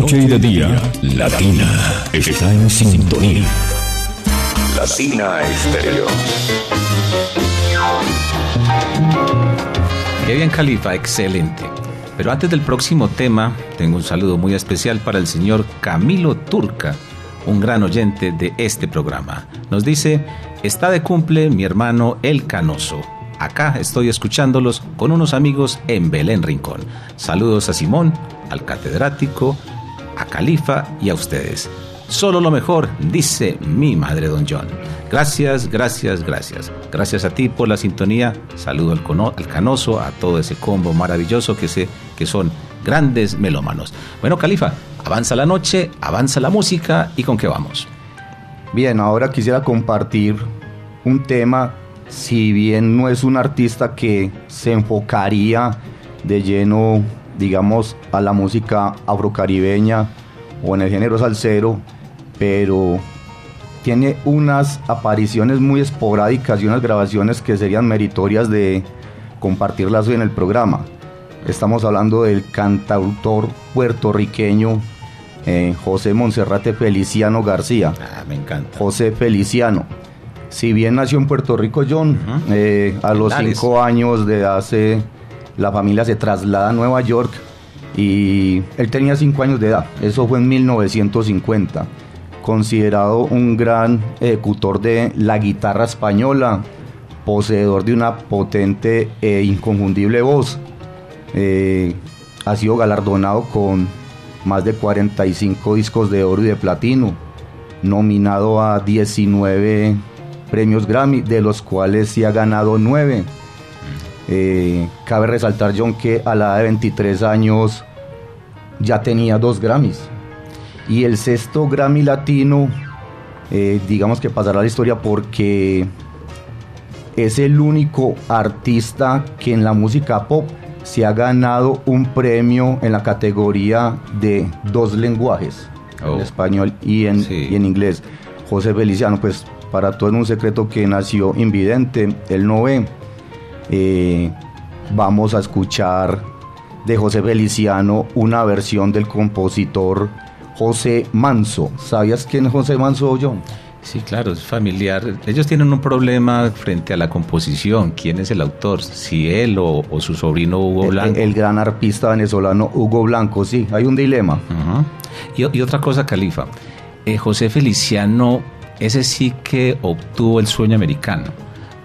Noche y de día, Latina está en sintonía. Latina Estéreo. Qué bien, Califa, excelente. Pero antes del próximo tema, tengo un saludo muy especial para el señor Camilo Turca, un gran oyente de este programa. Nos dice, está de cumple mi hermano El Canoso. Acá estoy escuchándolos con unos amigos en Belén Rincón. Saludos a Simón, al catedrático, Califa y a ustedes. Solo lo mejor, dice mi madre Don John. Gracias, gracias, gracias. Gracias a ti por la sintonía. Saludo al, cono- al canoso, a todo ese combo maravilloso que sé que son grandes melómanos. Bueno, Califa, avanza la noche, avanza la música y con qué vamos. Bien, ahora quisiera compartir un tema si bien no es un artista que se enfocaría de lleno, digamos, a la música afrocaribeña o en el género salsero, pero tiene unas apariciones muy esporádicas y unas grabaciones que serían meritorias de compartirlas hoy en el programa. Estamos hablando del cantautor puertorriqueño eh, José Monserrate Feliciano García. Ah, me encanta. José Feliciano. Si bien nació en Puerto Rico, John, eh, a los Lares. cinco años de edad se- la familia se traslada a Nueva York y él tenía cinco años de edad. Eso fue en 1950. Considerado un gran ejecutor de la guitarra española, poseedor de una potente e inconfundible voz. Eh, ha sido galardonado con más de 45 discos de oro y de platino, nominado a 19 premios Grammy, de los cuales sí ha ganado 9. Eh, cabe resaltar, John, que a la edad de 23 años ya tenía dos Grammys. Y el sexto Grammy latino, eh, digamos que pasará a la historia porque es el único artista que en la música pop se ha ganado un premio en la categoría de dos lenguajes, en español y en, y en inglés. José Feliciano, pues para todo es un secreto que nació invidente, él no ve. Eh, vamos a escuchar de José Feliciano una versión del compositor José Manso. ¿Sabías quién es José Manso, John? Sí, claro, es familiar. Ellos tienen un problema frente a la composición. ¿Quién es el autor? Si él o, o su sobrino Hugo Blanco. el gran arpista venezolano Hugo Blanco, sí, hay un dilema. Y otra cosa, Califa. eh, José Feliciano, ese sí que obtuvo el sueño americano.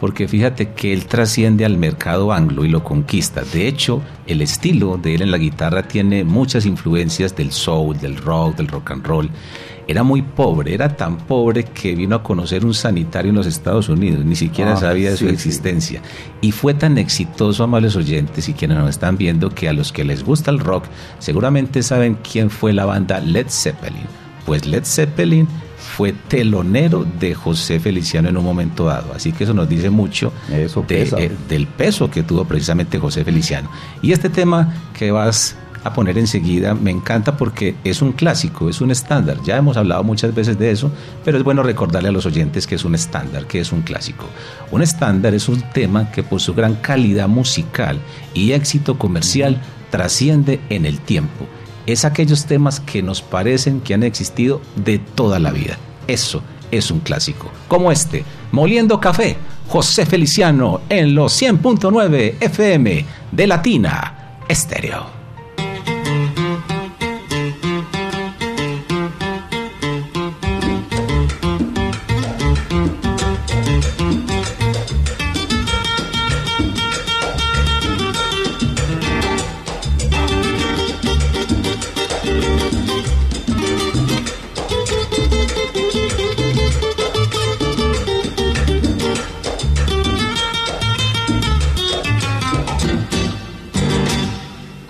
Porque fíjate que él trasciende al mercado anglo y lo conquista. De hecho, el estilo de él en la guitarra tiene muchas influencias del soul, del rock, del rock and roll. Era muy pobre, era tan pobre que vino a conocer un sanitario en los Estados Unidos, ni siquiera Ah, sabía de su sí. existencia. Y fue tan exitoso, amables oyentes y quienes nos están viendo, que a los que les gusta el rock seguramente saben quién fue la banda Led Zeppelin. Pues Led Zeppelin fue telonero de José Feliciano en un momento dado. Así que eso nos dice mucho de, eh, del peso que tuvo precisamente José Feliciano. Y este tema que vas a poner enseguida me encanta porque es un clásico, es un estándar. Ya hemos hablado muchas veces de eso, pero es bueno recordarle a los oyentes que es un estándar, que es un clásico. Un estándar es un tema que por su gran calidad musical y éxito comercial trasciende en el tiempo es aquellos temas que nos parecen que han existido de toda la vida. Eso es un clásico. Como este, Moliendo Café, José Feliciano en los 100.9 FM de Latina Estéreo.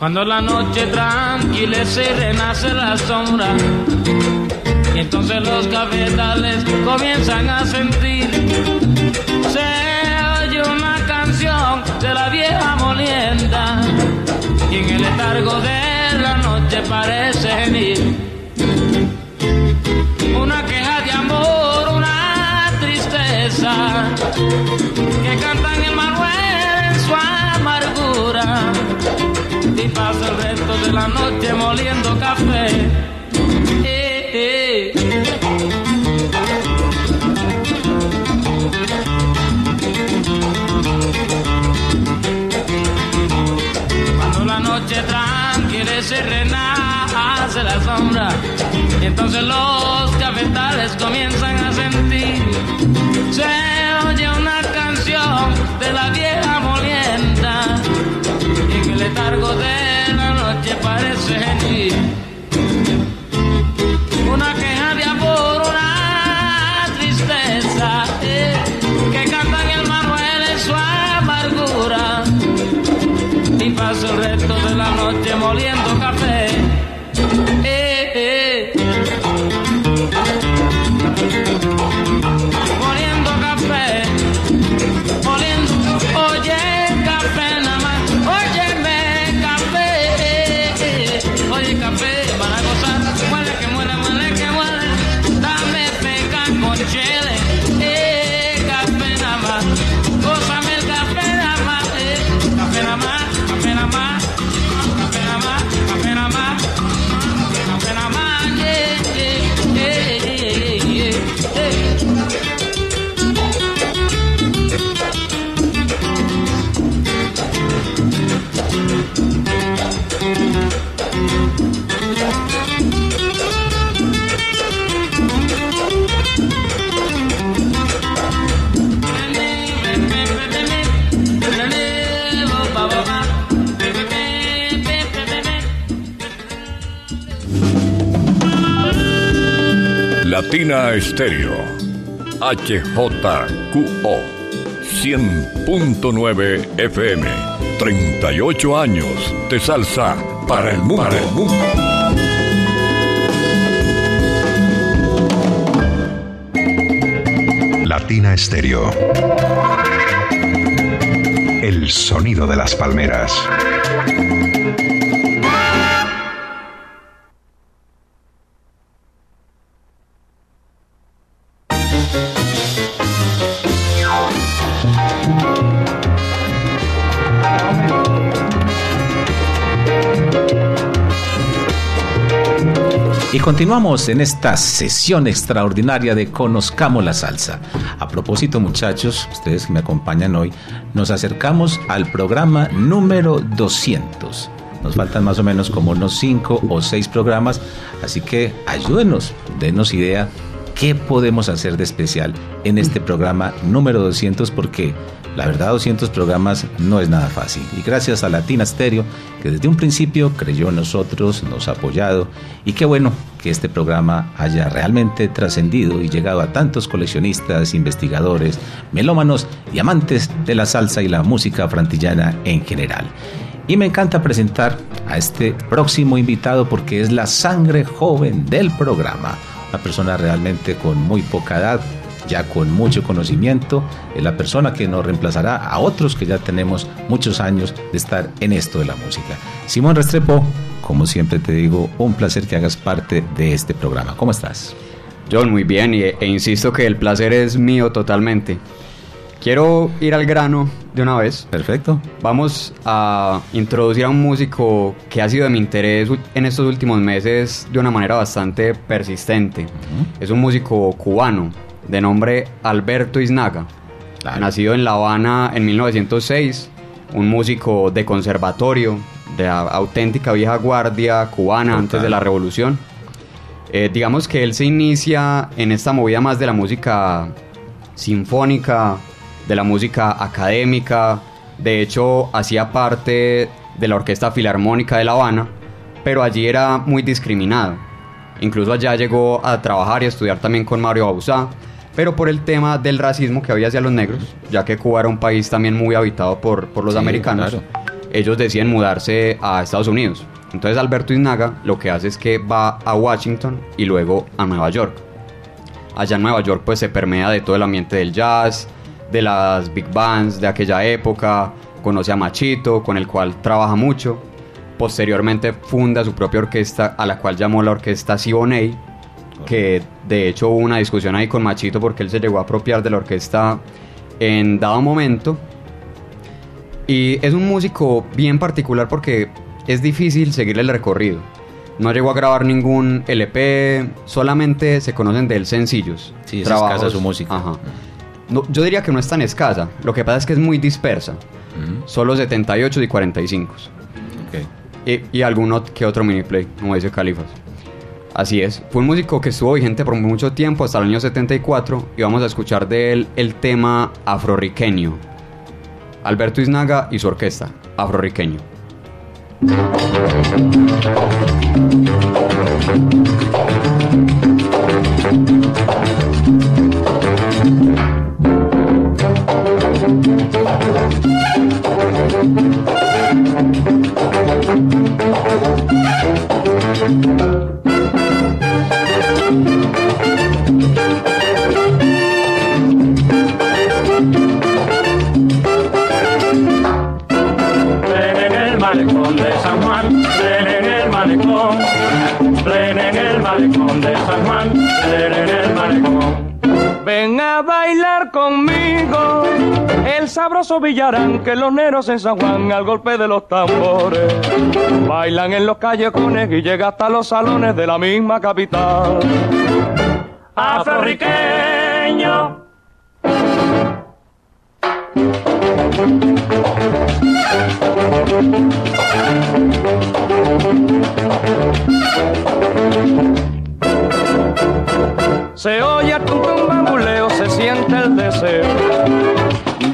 Cuando la noche tranquilece y renace la sombra, y entonces los cafetales comienzan a sentir. Se oye una canción de la vieja molienda, y en el letargo de la noche parece gemir. De la noche moliendo café. Cuando la noche tranquila se renace la sombra, y entonces los cafetales comienzan Latina Estéreo. HJQO. 100.9 FM. 38 años de salsa para el mundo. Para el mundo. Latina Estéreo. El sonido de las palmeras. Continuamos en esta sesión extraordinaria de Conozcamos la Salsa. A propósito, muchachos, ustedes que me acompañan hoy, nos acercamos al programa número 200. Nos faltan más o menos como unos 5 o 6 programas, así que ayúdenos, denos idea qué podemos hacer de especial en este programa número 200 porque la verdad 200 programas no es nada fácil y gracias a Latina Stereo que desde un principio creyó en nosotros, nos ha apoyado y qué bueno que este programa haya realmente trascendido y llegado a tantos coleccionistas, investigadores, melómanos y amantes de la salsa y la música frantillana en general. Y me encanta presentar a este próximo invitado porque es la sangre joven del programa. Una persona realmente con muy poca edad, ya con mucho conocimiento, es la persona que nos reemplazará a otros que ya tenemos muchos años de estar en esto de la música. Simón Restrepo, como siempre te digo, un placer que hagas parte de este programa. ¿Cómo estás? John, muy bien, e insisto que el placer es mío totalmente. Quiero ir al grano de una vez. Perfecto. Vamos a introducir a un músico que ha sido de mi interés en estos últimos meses de una manera bastante persistente. Es un músico cubano de nombre Alberto Iznaga, nacido en La Habana en 1906, un músico de conservatorio, de a- auténtica vieja guardia cubana antes de la revolución. Eh, digamos que él se inicia en esta movida más de la música sinfónica, de la música académica. De hecho, hacía parte de la Orquesta Filarmónica de La Habana, pero allí era muy discriminado. Incluso allá llegó a trabajar y a estudiar también con Mario Bauzá, pero por el tema del racismo que había hacia los negros, ya que Cuba era un país también muy habitado por, por los Sí, americanos, claro. Ellos deciden mudarse a Estados Unidos. Entonces Alberto Iznaga lo que hace es que va a Washington y luego a Nueva York. Allá en Nueva York pues se permea de todo el ambiente del jazz, de las big bands de aquella época, conoce a Machito, con el cual trabaja mucho. Posteriormente funda su propia orquesta, a la cual llamó la orquesta Siboney, que de hecho hubo una discusión ahí con Machito porque él se llegó a apropiar de la orquesta en dado momento. Y es un músico bien particular porque es difícil seguirle el recorrido. No llegó a grabar ningún LP, solamente se conocen de él sencillos. Sí, es escasa su música. Ajá. No, yo diría que no es tan escasa, lo que pasa es que es muy dispersa. Solo 78 y 45. Y, y alguno que otro mini play, como dice Califas. Así es, fue un músico que estuvo vigente por mucho tiempo, hasta el año 74, y vamos a escuchar de él el tema afroriqueño. Alberto Iznaga y su orquesta, afroriqueño. De San Juan, en el malecón. Ven a bailar conmigo el sabroso villarán que los neros en San Juan al golpe de los tambores bailan en los callejones y llega hasta los salones de la misma capital. Afroriqueño. Se oye el tum bambuleo, se siente el deseo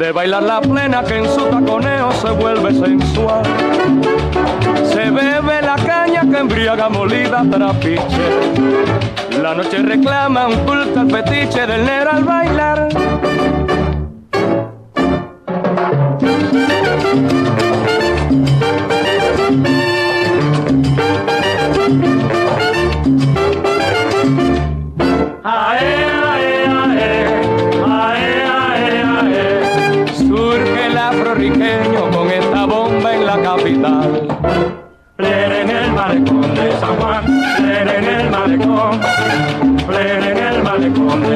de bailar la plena que en su taconeo se vuelve sensual. Se bebe la caña que embriaga molida trapiche. La noche reclama un culto al fetiche del negro al bailar.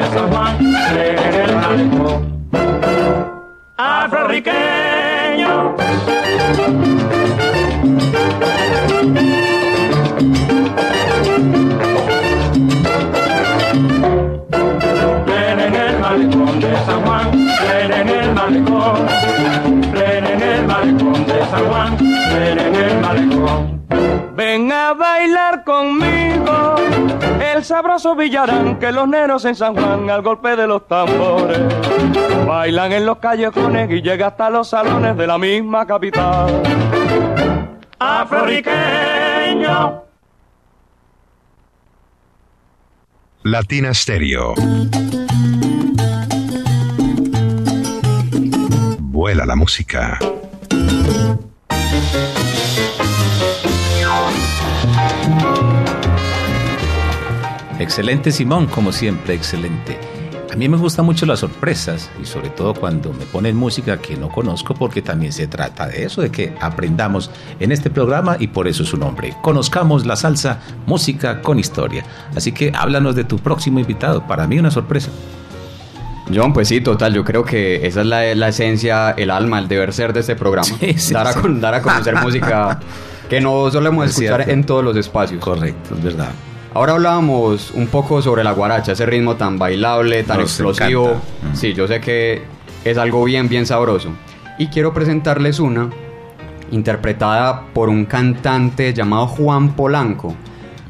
De San Juan, en el malecón. Afroriqueño. Plena en el malecón de San Juan, plena en el malecón, plena en el malecón de San Juan, plena en el malecón. Ven a bailar conmigo el sabroso villarán que los neros en San Juan al golpe de los tambores bailan en los callejones y llega hasta los salones de la misma capital. Afroriqueño. Latina Stereo. Vuela la música. Excelente Simón, como siempre, excelente. A mí me gustan mucho las sorpresas y sobre todo cuando me ponen música que no conozco porque también se trata de eso, de que aprendamos en este programa y por eso es su nombre. Conozcamos la salsa, música con historia. Así que háblanos de tu próximo invitado. Para mí una sorpresa. John, pues sí, total, yo creo que esa es la, la esencia, el alma, el deber ser de este programa. sí, dar, a, sí. con- dar a conocer [laughs] música que no solemos Es escuchar cierto. en todos los espacios. Correcto, es verdad. Ahora hablábamos un poco sobre la guaracha, ese ritmo tan bailable, tan Nos explosivo. Sí, yo sé que es algo bien, bien sabroso. Y quiero presentarles una interpretada por un cantante llamado Juan Polanco.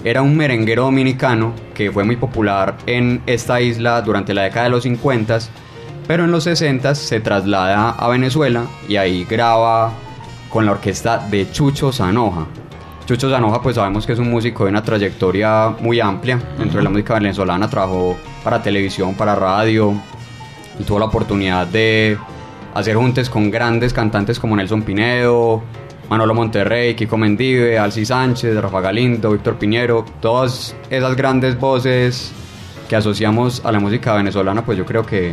Era un merenguero dominicano que fue muy popular en esta isla durante la década de los 50, pero en los 60 se traslada a Venezuela y ahí graba con la orquesta de Chucho Zanoja. Chucho Zanoja pues sabemos que es un músico de una trayectoria muy amplia dentro de la música venezolana, trabajó para televisión, para radio y tuvo la oportunidad de hacer juntes con grandes cantantes como Nelson Pinedo, Manolo Monterrey, Kiko Mendive, Alci Sánchez, Rafa Galindo, Víctor Piñero, todas esas grandes voces que asociamos a la música venezolana, pues yo creo que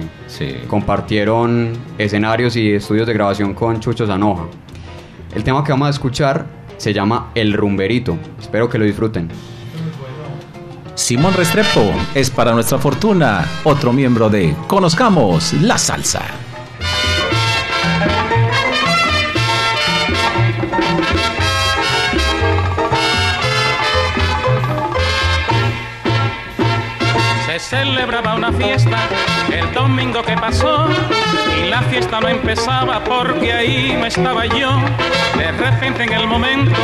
compartieron escenarios y estudios de grabación con Chucho Zanoja. El tema que vamos a escuchar se llama El Rumberito. Espero que lo disfruten. Simón Restrepo es para nuestra fortuna otro miembro de Conozcamos la Salsa. Celebraba una fiesta el domingo que pasó y la fiesta no empezaba porque ahí no estaba yo. De repente en el momento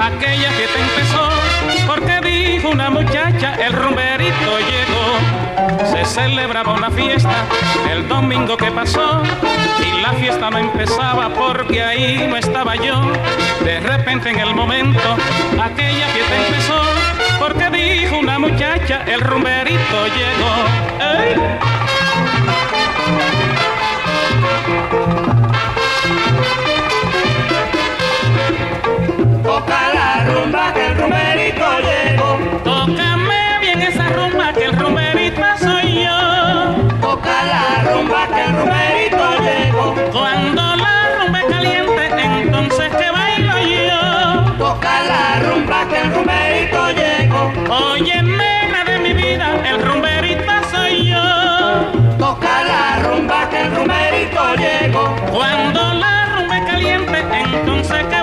aquella fiesta empezó porque dijo una muchacha el rumberito llegó. Se celebraba una fiesta el domingo que pasó y la fiesta no empezaba porque ahí no estaba yo. De repente en el momento aquella fiesta empezó porque dijo una muchacha, el rumberito llegó. ¡Ey! Toca la rumba Oye, negra de mi vida, el rumberito soy yo. Toca la rumba que el rumberito llegó. Cuando la rumba caliente, entonces que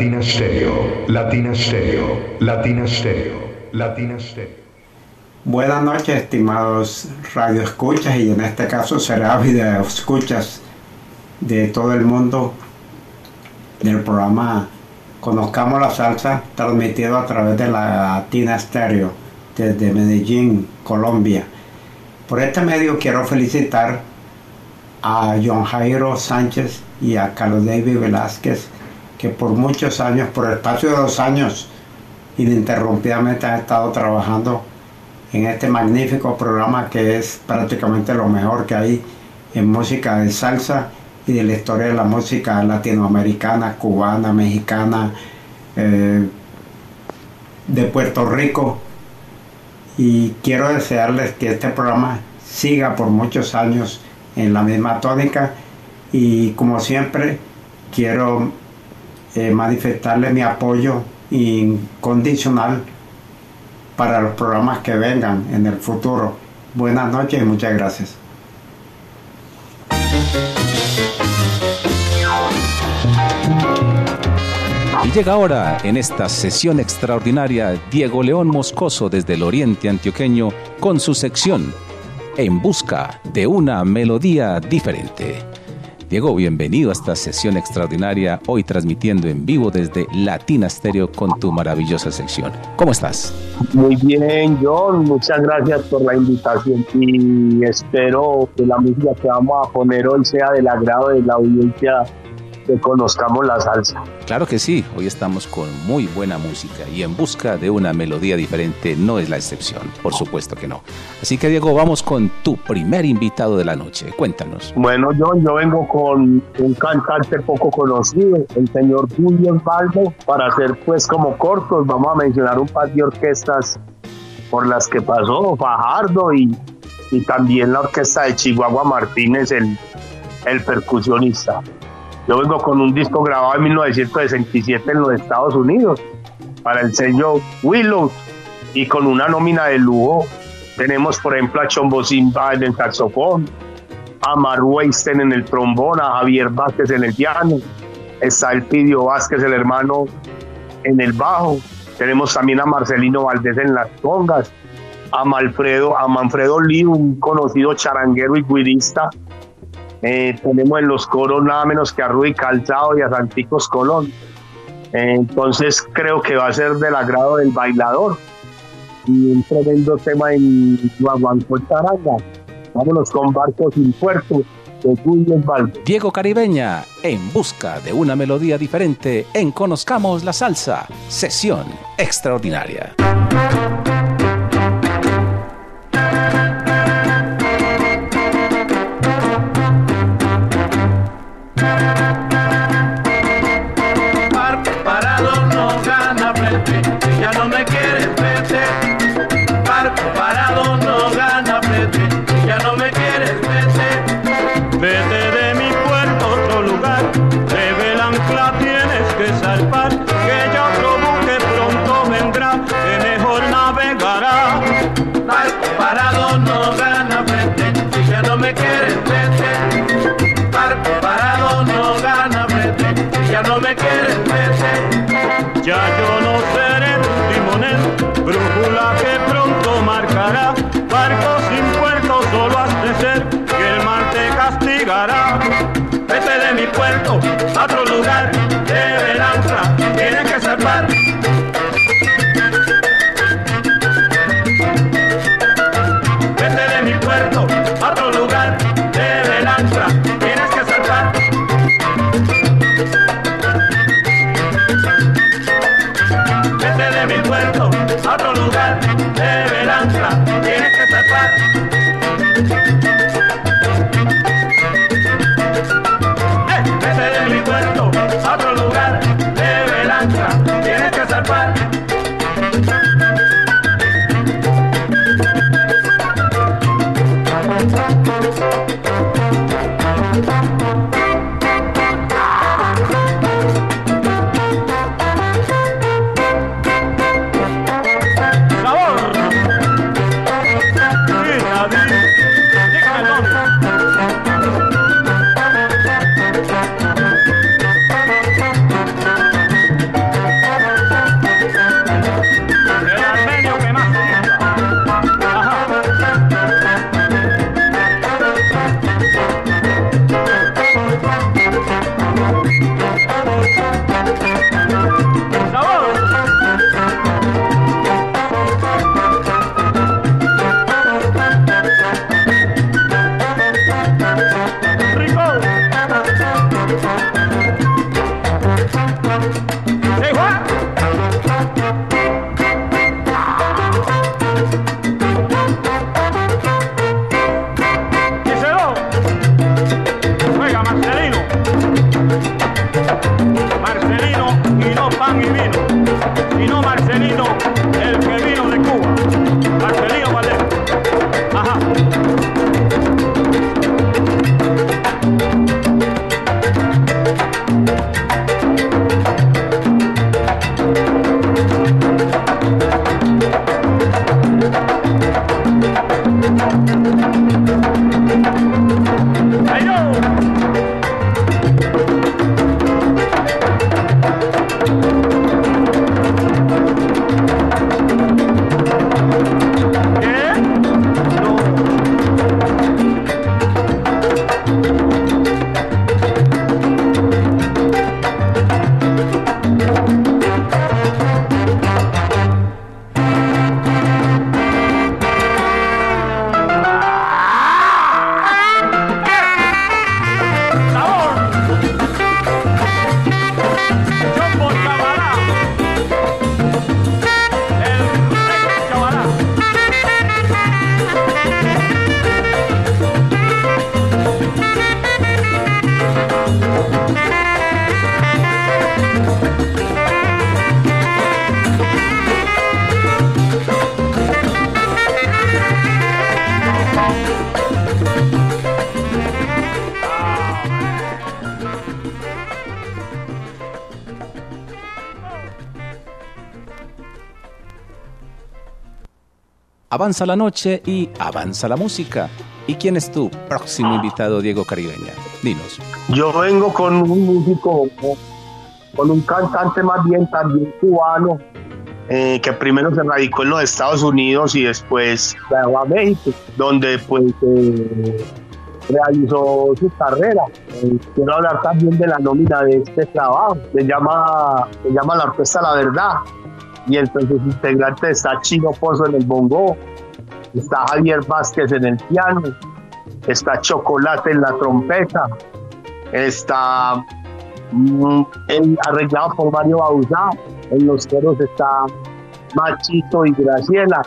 Latina Stereo, Latina Stereo, Latina Stereo, Latina Stereo. Buenas noches, estimados radioescuchas y en este caso será video escuchas de todo el mundo del programa Conozcamos la Salsa, transmitido a través de la Latina Stereo desde Medellín, Colombia. Por este medio quiero felicitar a John Jairo Sánchez y a Carlos David Velázquez, que por muchos años, por el espacio de dos años, ininterrumpidamente han estado trabajando en este magnífico programa que es prácticamente lo mejor que hay en música de salsa y de la historia de la música latinoamericana, cubana, mexicana, eh, de Puerto Rico. Y quiero desearles que este programa siga por muchos años en la misma tónica y como siempre quiero eh, manifestarle mi apoyo incondicional para los programas que vengan en el futuro. Buenas noches y muchas gracias. Y llega ahora, en esta sesión extraordinaria, Diego León Moscoso desde el oriente antioqueño con su sección En busca de una melodía diferente. Diego, bienvenido a esta sesión extraordinaria, hoy transmitiendo en vivo desde Latina Stereo con tu maravillosa sección. ¿Cómo estás? Muy bien, John, muchas gracias por la invitación y espero que la música que vamos a poner hoy sea del agrado de la audiencia que conozcamos la salsa. Claro que sí, hoy estamos con muy buena música y en busca de una melodía diferente no es la excepción, por supuesto que no. Así que Diego, vamos con tu primer invitado de la noche, cuéntanos. Bueno, John, yo vengo con un cantante poco conocido, el señor Julio Balbo, para hacer pues como cortos, vamos a mencionar un par de orquestas por las que pasó, Fajardo y, y también la orquesta de Chihuahua Martínez, el, el percusionista. Yo vengo con un disco grabado en 1967 en los Estados Unidos para el sello Willow y con una nómina de lujo. Tenemos, por ejemplo, a Chombo Simba en el saxofón, a Mar Weisten en el trombón, a Javier Vázquez en el piano, está el Pidio Vázquez, el hermano, en el bajo. Tenemos también a Marcelino Valdés en las congas, a Manfredo, a Manfredo Lee, un conocido charanguero y guirista eh, tenemos en los coros nada menos que a Rudy Calzado y a Santicos Colón. Entonces creo que va a ser del agrado del bailador. Y un tremendo tema en Guaguancó Taranga. Vámonos con Barcos sin Puerto de. Diego Caribeña, en busca de una melodía diferente en Conozcamos la Salsa, sesión extraordinaria. pan y vino, Marcelino. Avanza la noche y avanza la música. ¿Y quién es tu próximo invitado, Diego Caribeña? Dinos. Yo vengo con un músico, con un cantante más bien también cubano, eh, que primero se radicó en los Estados Unidos y después viajó a México, donde pues eh, realizó su carrera. Eh, quiero hablar también de la nómina de este trabajo. Se llama, se llama La Orquesta La Verdad. Y entre sus integrantes está Chino Pozo en el bongo, está Javier Vázquez en el piano, está Chocolate en la trompeta, está mm, el- arreglado por Mario Bauzá, en los coros está Machito y Graciela.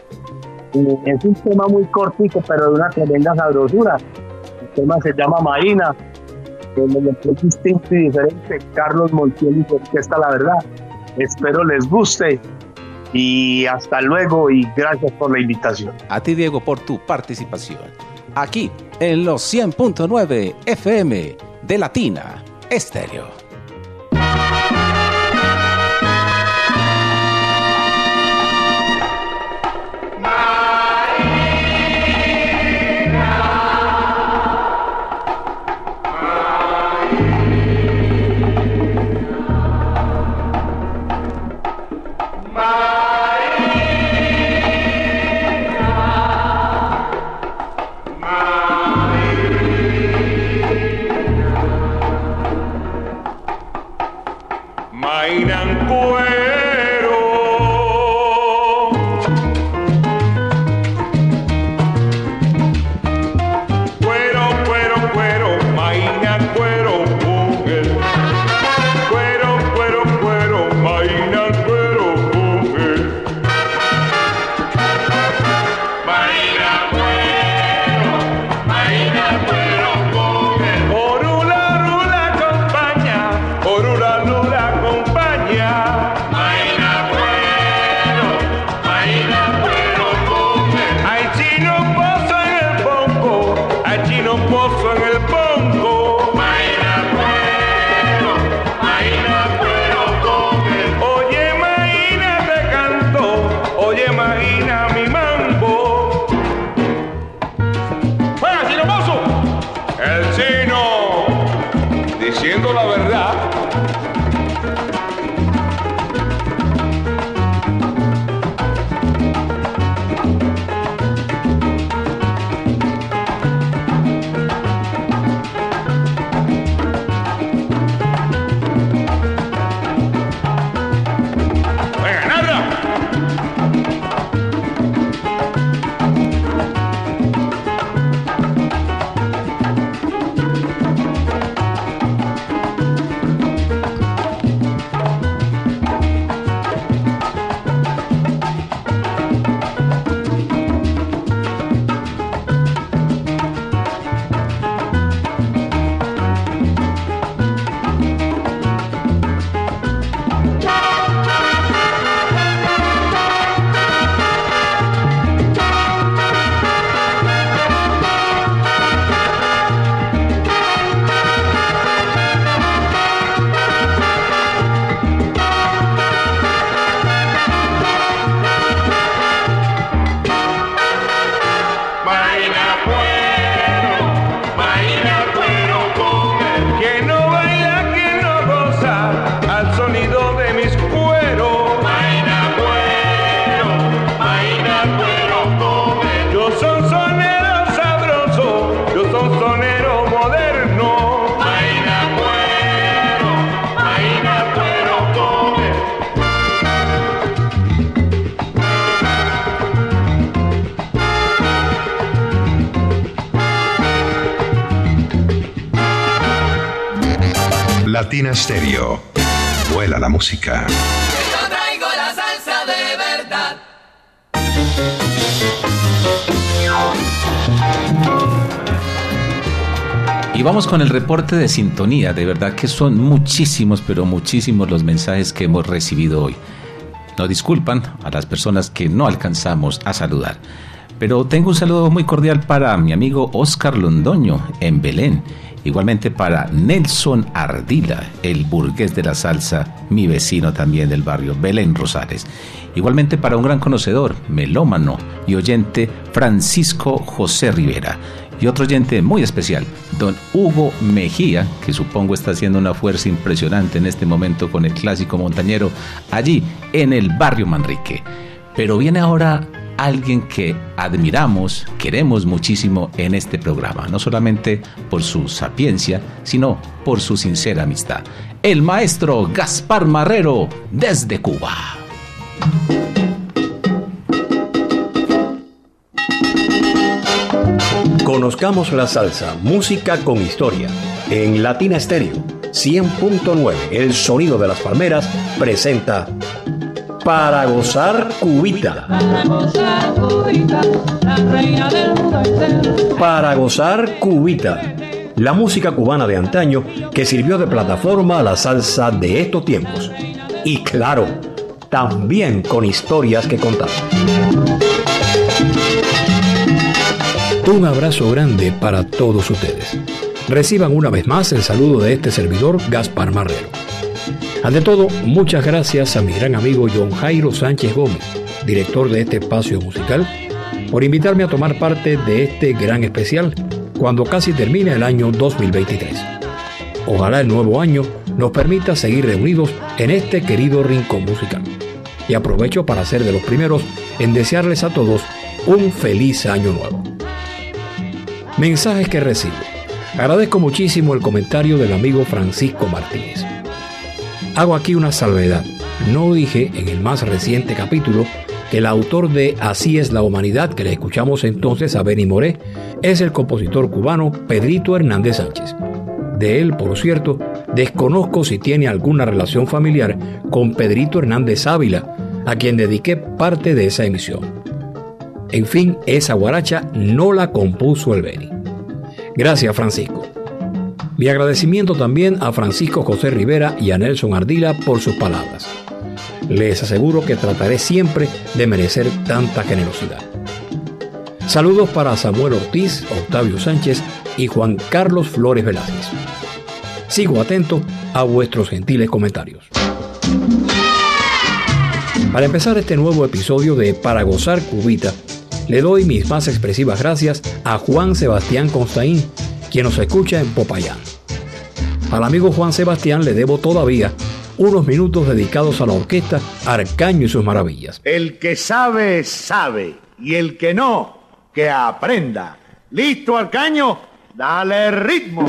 Eh, Es un tema muy cortito, pero de una tremenda sabrosura. El tema se llama Marina, el es distinto y diferente. Carlos Montiel y orquesta, la verdad. Espero les guste y hasta luego y gracias por la invitación. A ti, Diego, por tu participación. Aquí, en los 100.9 FM de Latina Estéreo. La verdad. Latina Stereo. Vuela la música. Yo traigo la salsa de verdad. Y vamos con el reporte de sintonía. De verdad que son muchísimos, pero muchísimos los mensajes que hemos recibido hoy. Nos disculpan a las personas que no alcanzamos a saludar. Pero tengo un saludo muy cordial para mi amigo Oscar Londoño en Belén. Igualmente para Nelson Ardila, el burgués de la salsa, mi vecino también del barrio Belén Rosales. Igualmente para un gran conocedor, melómano y oyente Francisco José Rivera. Y otro oyente muy especial, don Hugo Mejía, que supongo está haciendo una fuerza impresionante en este momento con el clásico montañero, allí en el barrio Manrique. Pero viene ahora alguien que admiramos, queremos muchísimo en este programa, no solamente por su sapiencia, sino por su sincera amistad. El maestro Gaspar Marrero desde Cuba. Conozcamos la salsa, música con historia. En Latina Stereo 100.9, el sonido de las palmeras, presenta Para gozar cubita. Para gozar cubita, la música cubana de antaño que sirvió de plataforma a la salsa de estos tiempos. Y claro, también con historias que contar. Un abrazo grande para todos ustedes. Reciban una vez más el saludo de este servidor Gaspar Marrero. Ante todo, muchas gracias a mi gran amigo John Jairo Sánchez Gómez, director de este espacio musical, por invitarme a tomar parte de este gran especial cuando casi termina el año 2023. Ojalá el nuevo año nos permita seguir reunidos en este querido rincón musical. Y aprovecho para ser de los primeros en desearles a todos un feliz año nuevo. Mensajes que recibo. Agradezco muchísimo el comentario del amigo Francisco Martínez. Hago aquí una salvedad. No dije en el más reciente capítulo que el autor de Así es la humanidad, que le escuchamos entonces a Benny Moré, es el compositor cubano Pedrito Hernández Sánchez. De él, por cierto, desconozco si tiene alguna relación familiar con Pedrito Hernández Ávila, a quien dediqué parte de esa emisión. En fin, esa guaracha no la compuso el Beni. Gracias, Francisco. Mi agradecimiento también a Francisco José Rivera y a Nelson Ardila por sus palabras. Les aseguro que trataré siempre de merecer tanta generosidad. Saludos para Samuel Ortiz, Octavio Sánchez y Juan Carlos Flores Velázquez. Sigo atento a vuestros gentiles comentarios. Para empezar este nuevo episodio de Para Gozar Cubita, le doy mis más expresivas gracias a Juan Sebastián Constaín, quien nos escucha en Popayán. Al amigo Juan Sebastián le debo todavía unos minutos dedicados a la orquesta Arcaño y sus maravillas. El que sabe, sabe. Y el que no, que aprenda. ¿Listo, Arcaño? Dale ritmo.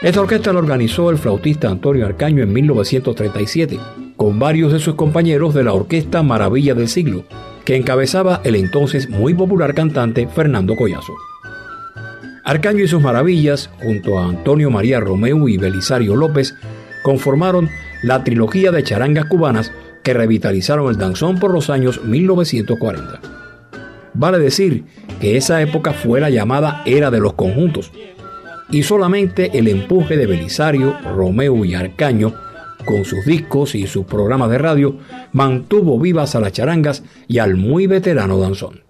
Esta orquesta la organizó el flautista Antonio Arcaño en 1937, con varios de sus compañeros de la Orquesta Maravilla del Siglo, que encabezaba el entonces muy popular cantante Fernando Collazo. Arcaño y sus maravillas, junto a Antonio María Romeu y Belisario López, conformaron la trilogía de charangas cubanas que revitalizaron el danzón por los años 1940. Vale decir que esa época fue la llamada era de los conjuntos, y solamente el empuje de Belisario, Romeu y Arcaño, con sus discos y sus programas de radio, mantuvo vivas a las charangas y al muy veterano danzón.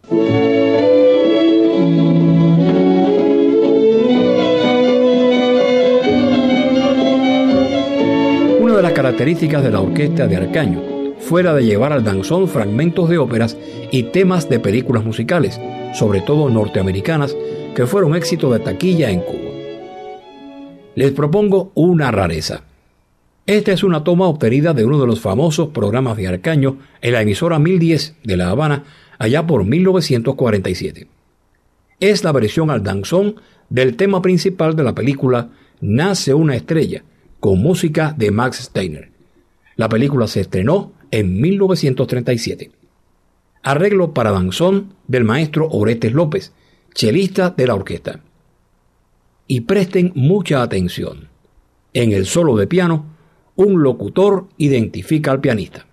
Características de la orquesta de Arcaño fue la de llevar al danzón fragmentos de óperas y temas de películas musicales, sobre todo norteamericanas, que fueron éxito de taquilla en Cuba. Les propongo una rareza. Esta es una toma obtenida de uno de los famosos programas de Arcaño en la emisora 1010 de La Habana, allá por 1947. Es la versión al danzón del tema principal de la película Nace una estrella, con música de Max Steiner. La película se estrenó en 1937. Arreglo para danzón del maestro Orestes López, chelista de la orquesta. Y presten mucha atención. En el solo de piano, un locutor identifica al pianista.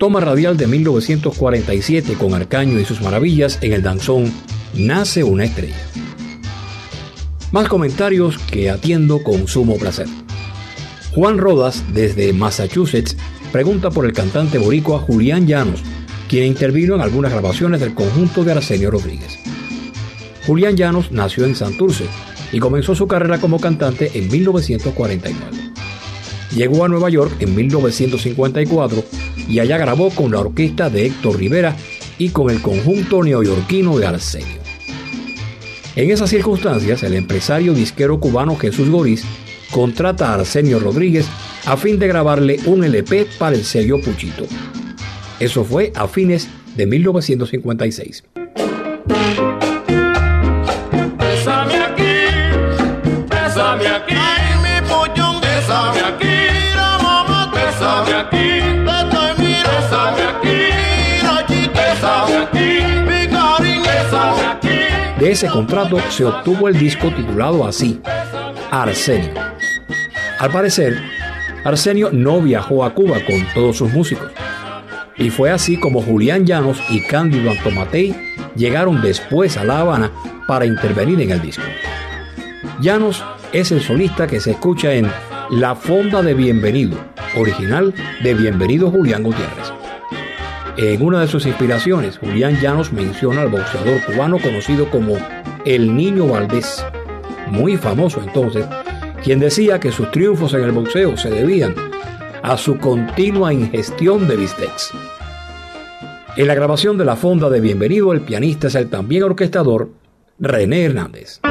Toma radial de 1947 con Arcaño y sus maravillas en el danzón Nace una estrella. Más comentarios que atiendo con sumo placer. Juan Rodas, desde Massachusetts, pregunta por el cantante boricua Julián Llanos, quien intervino en algunas grabaciones del conjunto de Arsenio Rodríguez. Julián Llanos nació en Santurce y comenzó su carrera como cantante en 1949. Llegó a Nueva York en 1954 y allá grabó con la orquesta de Héctor Rivera y con el conjunto neoyorquino de Arsenio. En esas circunstancias, el empresario disquero cubano Jesús Goriz contrata a Arsenio Rodríguez a fin de grabarle un LP para el sello Puchito. Eso fue a fines de 1956. Ese contrato se obtuvo el disco titulado así, Arsenio. Al parecer, Arsenio no viajó a Cuba con todos sus músicos. Y fue así como Julián Llanos y Cándido Antomatei llegaron después a La Habana para intervenir en el disco. Llanos es el solista que se escucha en La Fonda de Bienvenido, original de Bienvenido Julián Gutiérrez. En una de sus inspiraciones, Julián Llanos menciona al boxeador cubano conocido como El Niño Valdés, muy famoso entonces, quien decía que sus triunfos en el boxeo se debían a su continua ingestión de bistecs. En la grabación de la fonda de Bienvenido, el pianista es el también orquestador René Hernández.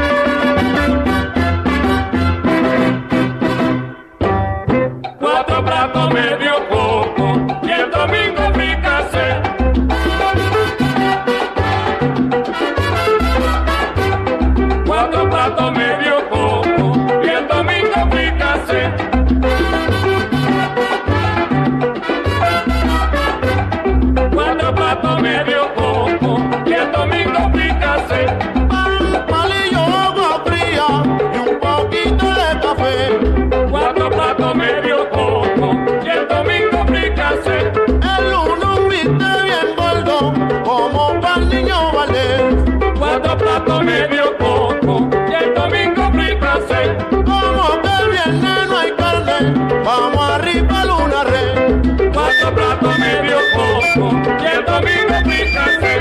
medio poco y el domingo fíjate.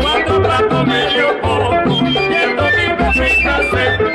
Cuatro platos medio poco y el domingo fíjate.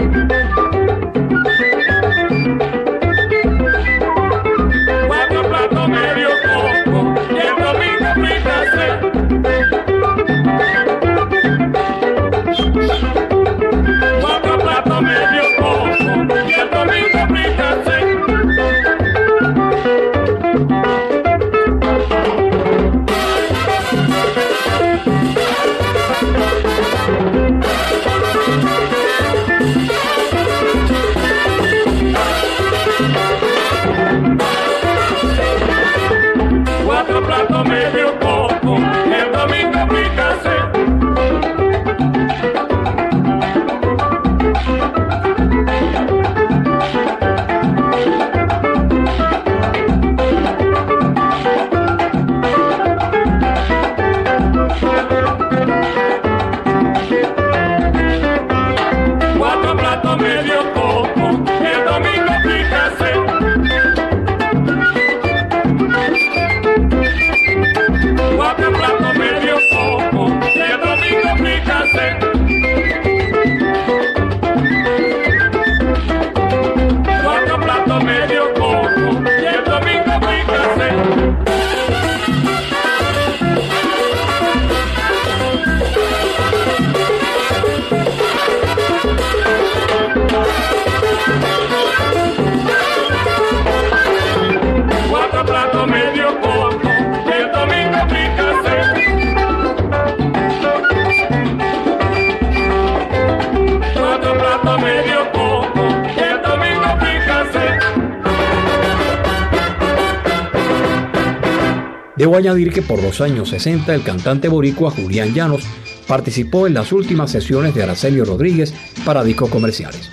Debo añadir que por los años 60 el cantante boricua Julián Llanos participó en las últimas sesiones de Araceli Rodríguez para discos comerciales.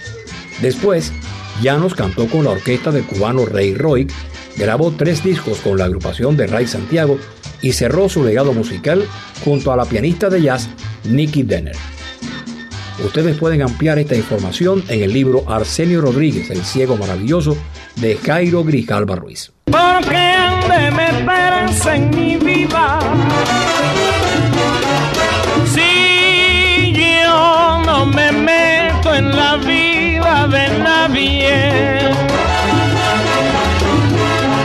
Después, Llanos cantó con la orquesta del cubano Rey Roy, grabó tres discos con la agrupación de Ray Santiago y cerró su legado musical junto a la pianista de jazz Nicky Denner. Ustedes pueden ampliar esta información en el libro Arsenio Rodríguez, El Ciego Maravilloso, de Jairo Grijalva Ruiz. Me esperanza en mi vida. Si yo no me meto en la vida de nadie.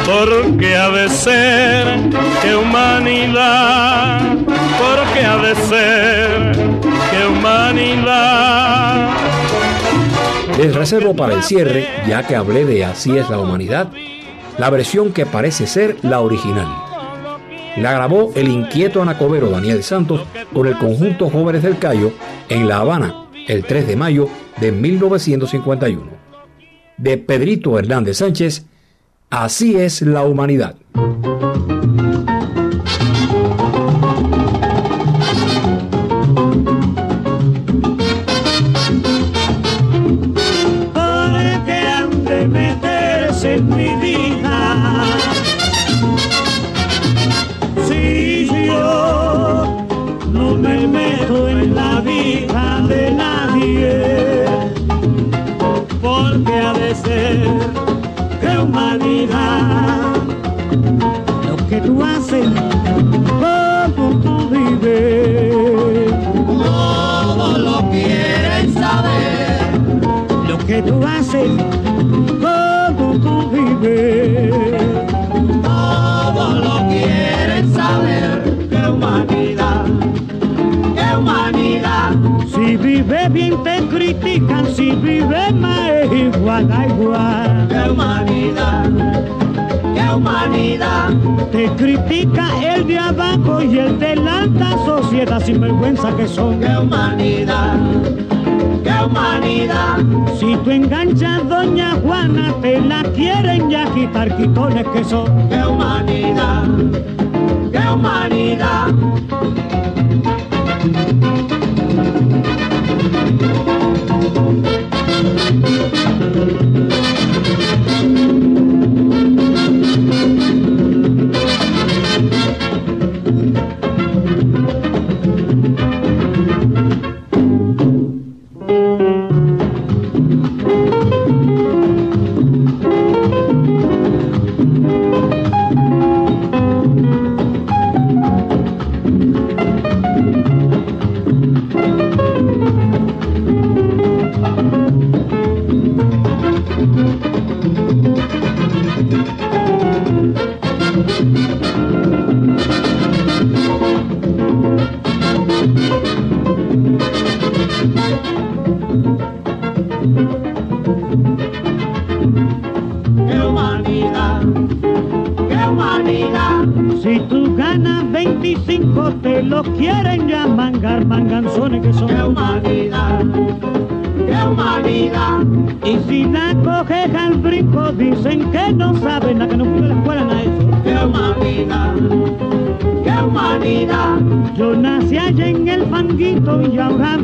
Porque ha de ser que humanidad, porque ha de ser que humanidad. Les reservo para el cierre, ya que hablé de Así es la humanidad, la versión que parece ser la original. La grabó el inquieto anacobero Daniel Santos con el conjunto Jóvenes del Cayo en La Habana el 3 de mayo de 1951. De Pedrito Hernández Sánchez, Así es la humanidad. Cómo tú vives. Todos lo quieren saber, qué humanidad, qué humanidad. Si vive bien te critican, si vive mal es igual, da igual. Qué humanidad, qué humanidad. Te critica el de abajo y el de la alta sociedad, sin vergüenza que son. Qué humanidad qué humanidad. Si tú enganchas doña Juana, te la quieren ya quitar quitones que son. Qué humanidad, qué humanidad.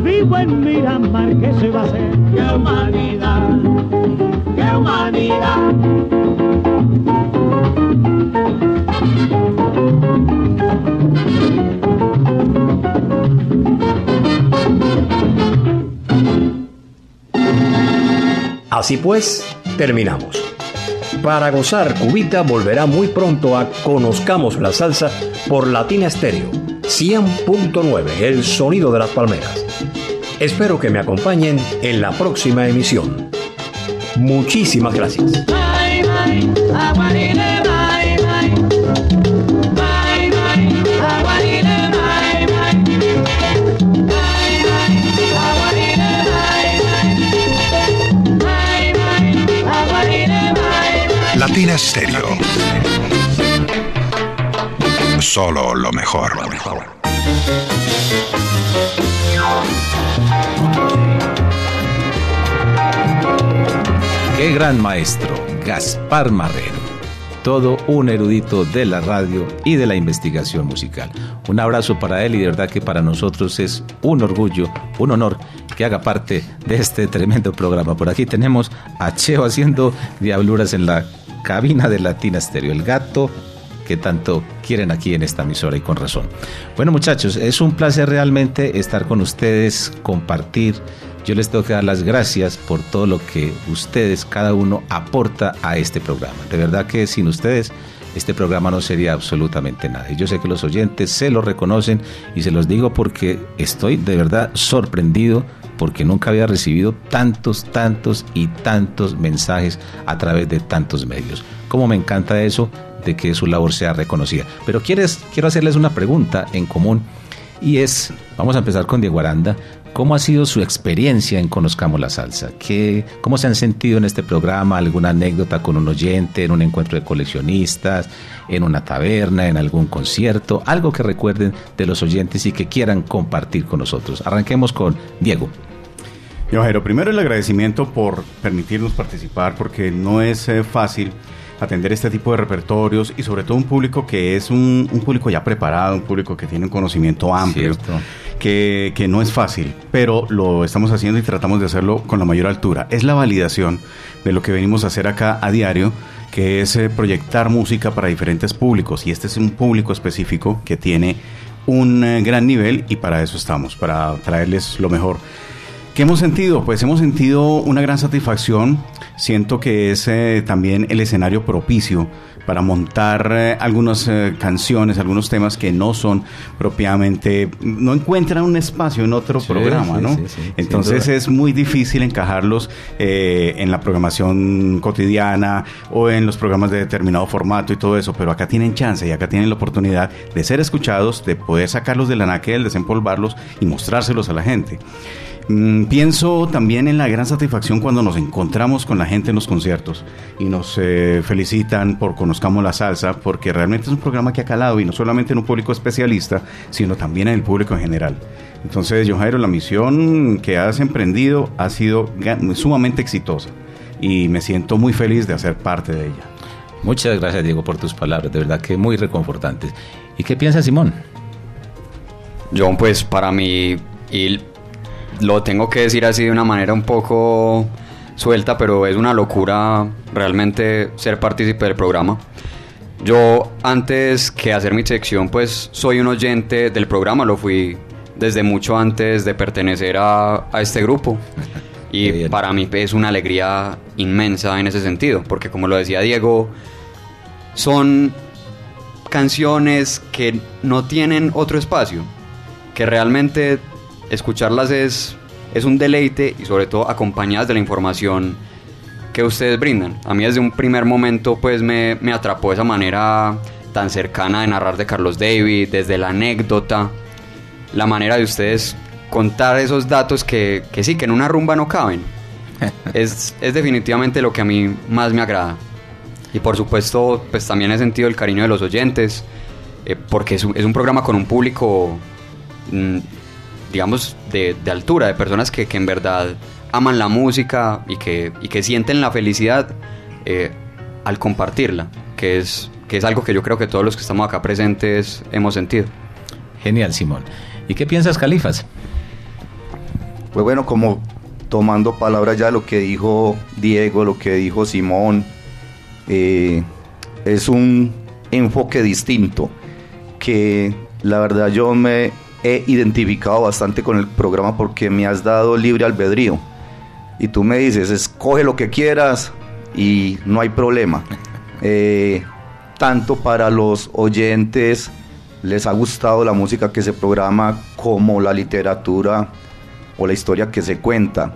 Vivo en Miramar, ¿qué se va a hacer? Qué humanidad, qué humanidad. Así pues, terminamos. Para gozar Cubita volverá muy pronto a Conozcamos la Salsa por Latina Stereo 100.9, el sonido de las palmeras. Espero que me acompañen en la próxima emisión. Muchísimas gracias. Bye, bye, aguarile, bye, bye. Qué gran maestro, Gaspar Marrero. todo un erudito de la radio y de la investigación musical. Un abrazo para él y de verdad que para nosotros es un orgullo, un honor que haga parte de este tremendo programa. Por aquí tenemos a Cheo haciendo diabluras en la cabina de Latina Stereo, el gato que tanto quieren aquí en esta emisora y con razón. Bueno muchachos, es un placer realmente estar con ustedes, compartir. Yo les tengo que dar las gracias por todo lo que ustedes, cada uno, aporta a este programa. De verdad que sin ustedes este programa no sería absolutamente nada. Y yo sé que los oyentes se lo reconocen y se los digo porque estoy de verdad sorprendido porque nunca había recibido tantos, tantos y tantos mensajes a través de tantos medios. Como me encanta eso de que su labor sea reconocida. Pero quiero hacerles una pregunta en común y es, vamos a empezar con Diego Aranda, ¿cómo ha sido su experiencia en Conozcamos la Salsa? ¿Qué, ¿Cómo se han sentido en este programa? ¿Alguna anécdota con un oyente, en un encuentro de coleccionistas, en una taberna, en algún concierto? Algo que recuerden de los oyentes y que quieran compartir con nosotros. Arranquemos con Diego. Yo, Jairo, primero el agradecimiento por permitirnos participar porque no es eh, fácil atender este tipo de repertorios y sobre todo un público que es un, un público ya preparado, un público que tiene un conocimiento amplio, que, no es fácil, pero lo estamos haciendo y tratamos de hacerlo con la mayor altura. Es la validación de lo que venimos a hacer acá a diario, que es eh, proyectar música para diferentes públicos y este es un público específico que tiene un eh, gran nivel y para eso estamos, para traerles lo mejor. ¿Qué hemos sentido? Pues hemos sentido una gran satisfacción. Siento que es eh, también el escenario propicio para montar eh, algunas eh, canciones, algunos temas que no son propiamente, no encuentran un espacio en otro Sí, programa, sí, ¿no? sí, Entonces es muy difícil encajarlos eh, en la programación cotidiana o en los programas de determinado formato y todo eso, pero acá tienen chance y acá tienen la oportunidad de ser escuchados, de poder sacarlos del anaquel, desempolvarlos y mostrárselos a la gente. Mm, pienso también en la gran satisfacción cuando nos encontramos con la gente en los conciertos y nos eh, felicitan por Conozcamos la Salsa, porque realmente es un programa que ha calado y no solamente en un público especialista, sino también en el público en general. Entonces, John Jairo, la misión que has emprendido ha sido sumamente exitosa y me siento muy feliz de hacer parte de ella. Muchas gracias Diego por tus palabras, de verdad que muy reconfortantes. ¿Y qué piensa Simón? John, pues para mí, y lo tengo que decir así de una manera un poco suelta, pero es una locura realmente ser partícipe del programa. Yo antes que hacer mi sección, pues soy un oyente del programa, lo fui desde mucho antes de pertenecer a, a este grupo. [laughs] Y para mí es una alegría inmensa en ese sentido, porque como lo decía Diego, son canciones que no tienen otro espacio, que realmente escucharlas es, es un deleite y sobre todo acompañadas de la información que ustedes brindan. A mí desde un primer momento pues me, me atrapó esa manera tan cercana de narrar de Carlos David, desde la anécdota, la manera de ustedes contar esos datos que, que sí, que en una rumba no caben. [laughs] es, es definitivamente lo que a mí más me agrada. Y por supuesto, pues también he sentido el cariño de los oyentes, eh, porque es un, es un programa con un público, mm, digamos, de, de altura, de personas que, que en verdad aman la música y que, y que sienten la felicidad eh, al compartirla, que es, que es algo que yo creo que todos los que estamos acá presentes hemos sentido. Genial, Simón. ¿Y qué piensas, Califas? Pues bueno, como tomando palabras ya lo que dijo Diego, lo que dijo Simón, eh, es un enfoque distinto que la verdad yo me he identificado bastante con el programa porque me has dado libre albedrío y tú me dices escoge lo que quieras y no hay problema [laughs] Eh, tanto para los oyentes les ha gustado la música que se programa como la literatura o la historia que se cuenta.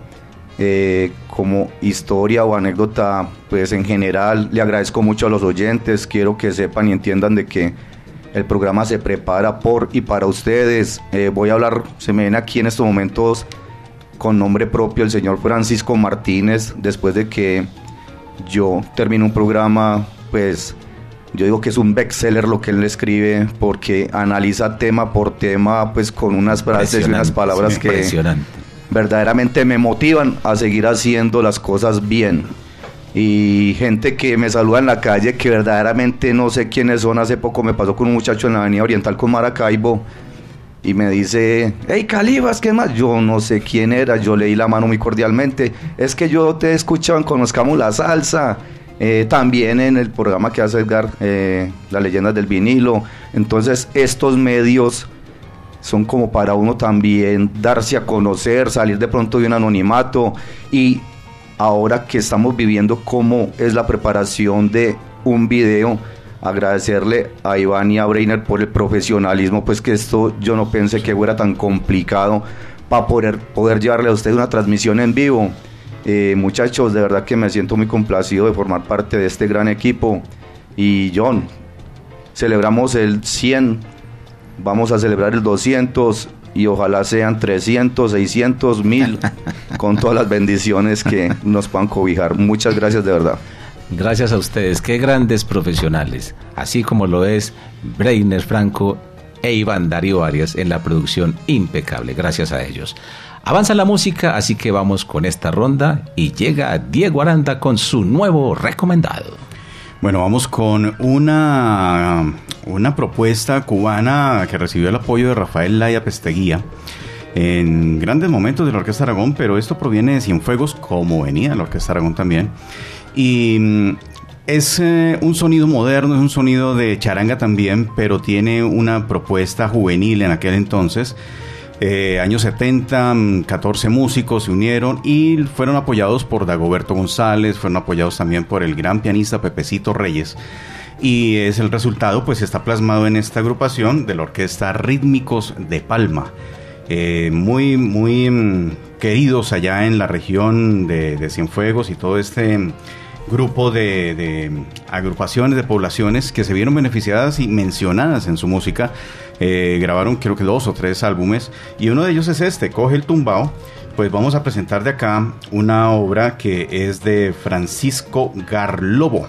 Eh, como historia o anécdota, pues en general le agradezco mucho a los oyentes, quiero que sepan y entiendan de que el programa se prepara por y para ustedes. Eh, voy a hablar, se me ven aquí en estos momentos con nombre propio el señor Francisco Martínez, después de que yo termino un programa, pues yo digo que es un bestseller lo que él escribe porque analiza tema por tema, pues con unas frases y unas palabras que verdaderamente me motivan a seguir haciendo las cosas bien. Y gente que me saluda en la calle que verdaderamente no sé quiénes son. Hace poco me pasó con un muchacho en la avenida Oriental con Maracaibo y me dice, hey Calibas, ¿qué más? Yo no sé quién era, yo leí la mano muy cordialmente. Es que yo te he escuchado en Conozcamos la Salsa, eh, también en el programa que hace Edgar, eh, Las Leyendas del Vinilo. Entonces estos medios son como para uno también darse a conocer, salir de pronto de un anonimato y ahora que estamos viviendo cómo es la preparación de un video, agradecerle a Iván y a Breiner por el profesionalismo, pues que esto yo no pensé que fuera tan complicado para poder, poder llevarle a usted una transmisión en vivo. Eh, muchachos, de verdad que me siento muy complacido de formar parte de este gran equipo. Y John, celebramos el 100, vamos a celebrar el 200 y ojalá sean 300, 600, 1000, con todas las bendiciones que nos puedan cobijar. Muchas gracias de verdad. Gracias a ustedes, qué grandes profesionales, así como lo es Breiner Franco e Iván Darío Arias en la producción impecable, gracias a ellos. Avanza la música, así que vamos con esta ronda y llega Diego Aranda con su nuevo recomendado. Bueno, vamos con una, una propuesta cubana que recibió el apoyo de Rafael Laya Pesteguía en grandes momentos de la Orquesta Aragón, pero esto proviene de Cienfuegos, como venía la Orquesta Aragón también. Y mm, es eh, un sonido moderno, es un sonido de charanga también, pero tiene una propuesta juvenil en aquel entonces. Eh, años 70, 14 mm, músicos se unieron y fueron apoyados por Dagoberto González, fueron apoyados también por el gran pianista Pepecito Reyes. Y es el resultado, pues está plasmado en esta agrupación de la Orquesta Rítmicos de Palma. Eh, muy, muy mm, queridos allá en la región de, de Cienfuegos y todo este grupo de, agrupaciones, de poblaciones que se vieron beneficiadas y mencionadas en su música. Eh, grabaron creo que dos o tres álbumes y uno de ellos es este, Coge el Tumbao. Pues vamos a presentar de acá una obra que es de Francisco Garlobo.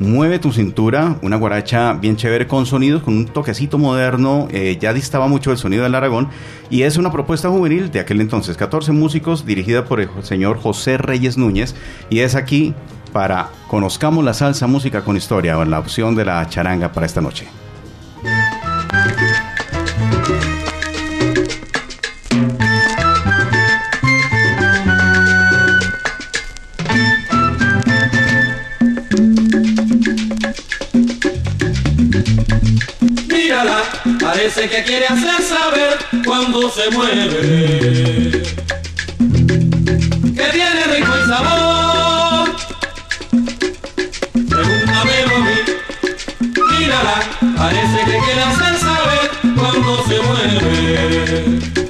Mueve tu cintura, una guaracha bien chévere con sonidos, con un toquecito moderno, eh, ya distaba mucho el sonido del Aragón y es una propuesta juvenil de aquel entonces, 14 músicos dirigida por el señor José Reyes Núñez y es aquí para Conozcamos la salsa música con historia o la opción de la charanga para esta noche. Mírala, parece que quiere hacer saber cuando se mueve. Que tiene rico y sabor. Parece que quiere hacer saber cuando se mueve.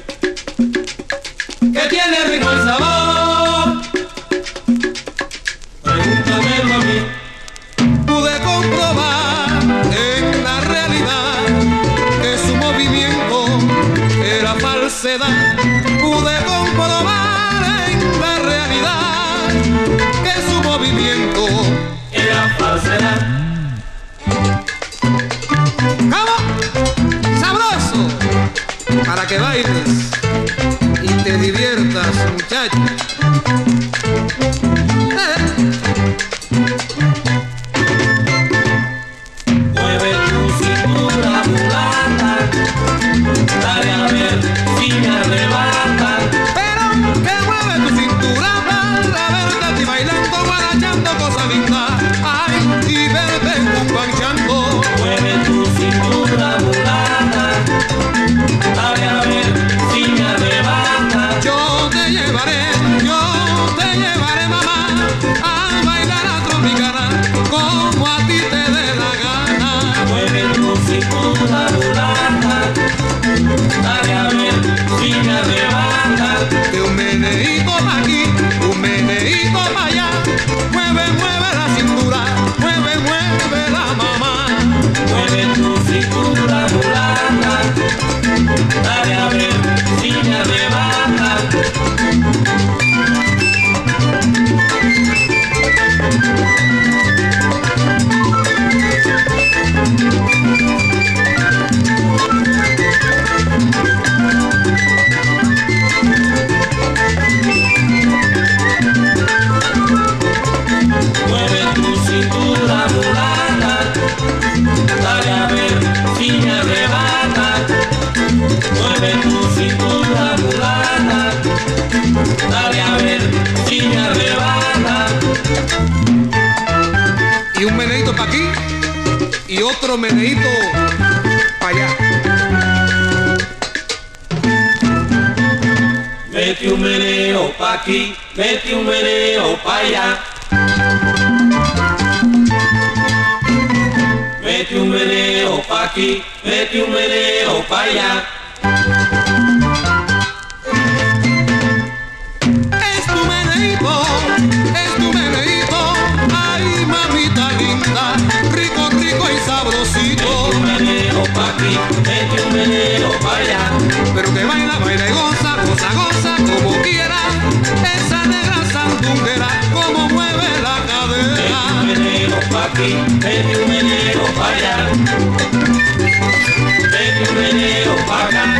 Bailes y te diviertas, muchacho. Mete un meneo pa' aquí, mete un meneo pa' allá. Mete un meneo pa' aquí, mete un meneo pa' allá. Es tu meneíto, es tu meneíto, ay mamita linda, rico, rico y sabrosito. Mete un meneo pa' aquí, mete un meneo pa' allá. Pero que baila, aquí, mete un meneo pa' allá. Meneo.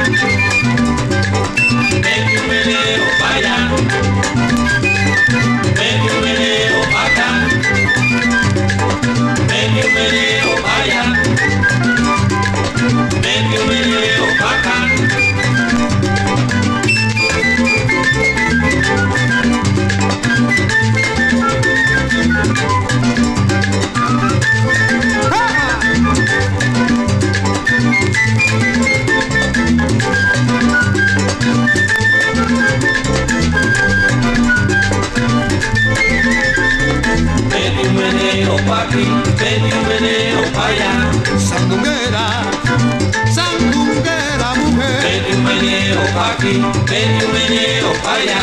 Mete un meneo pa' allá.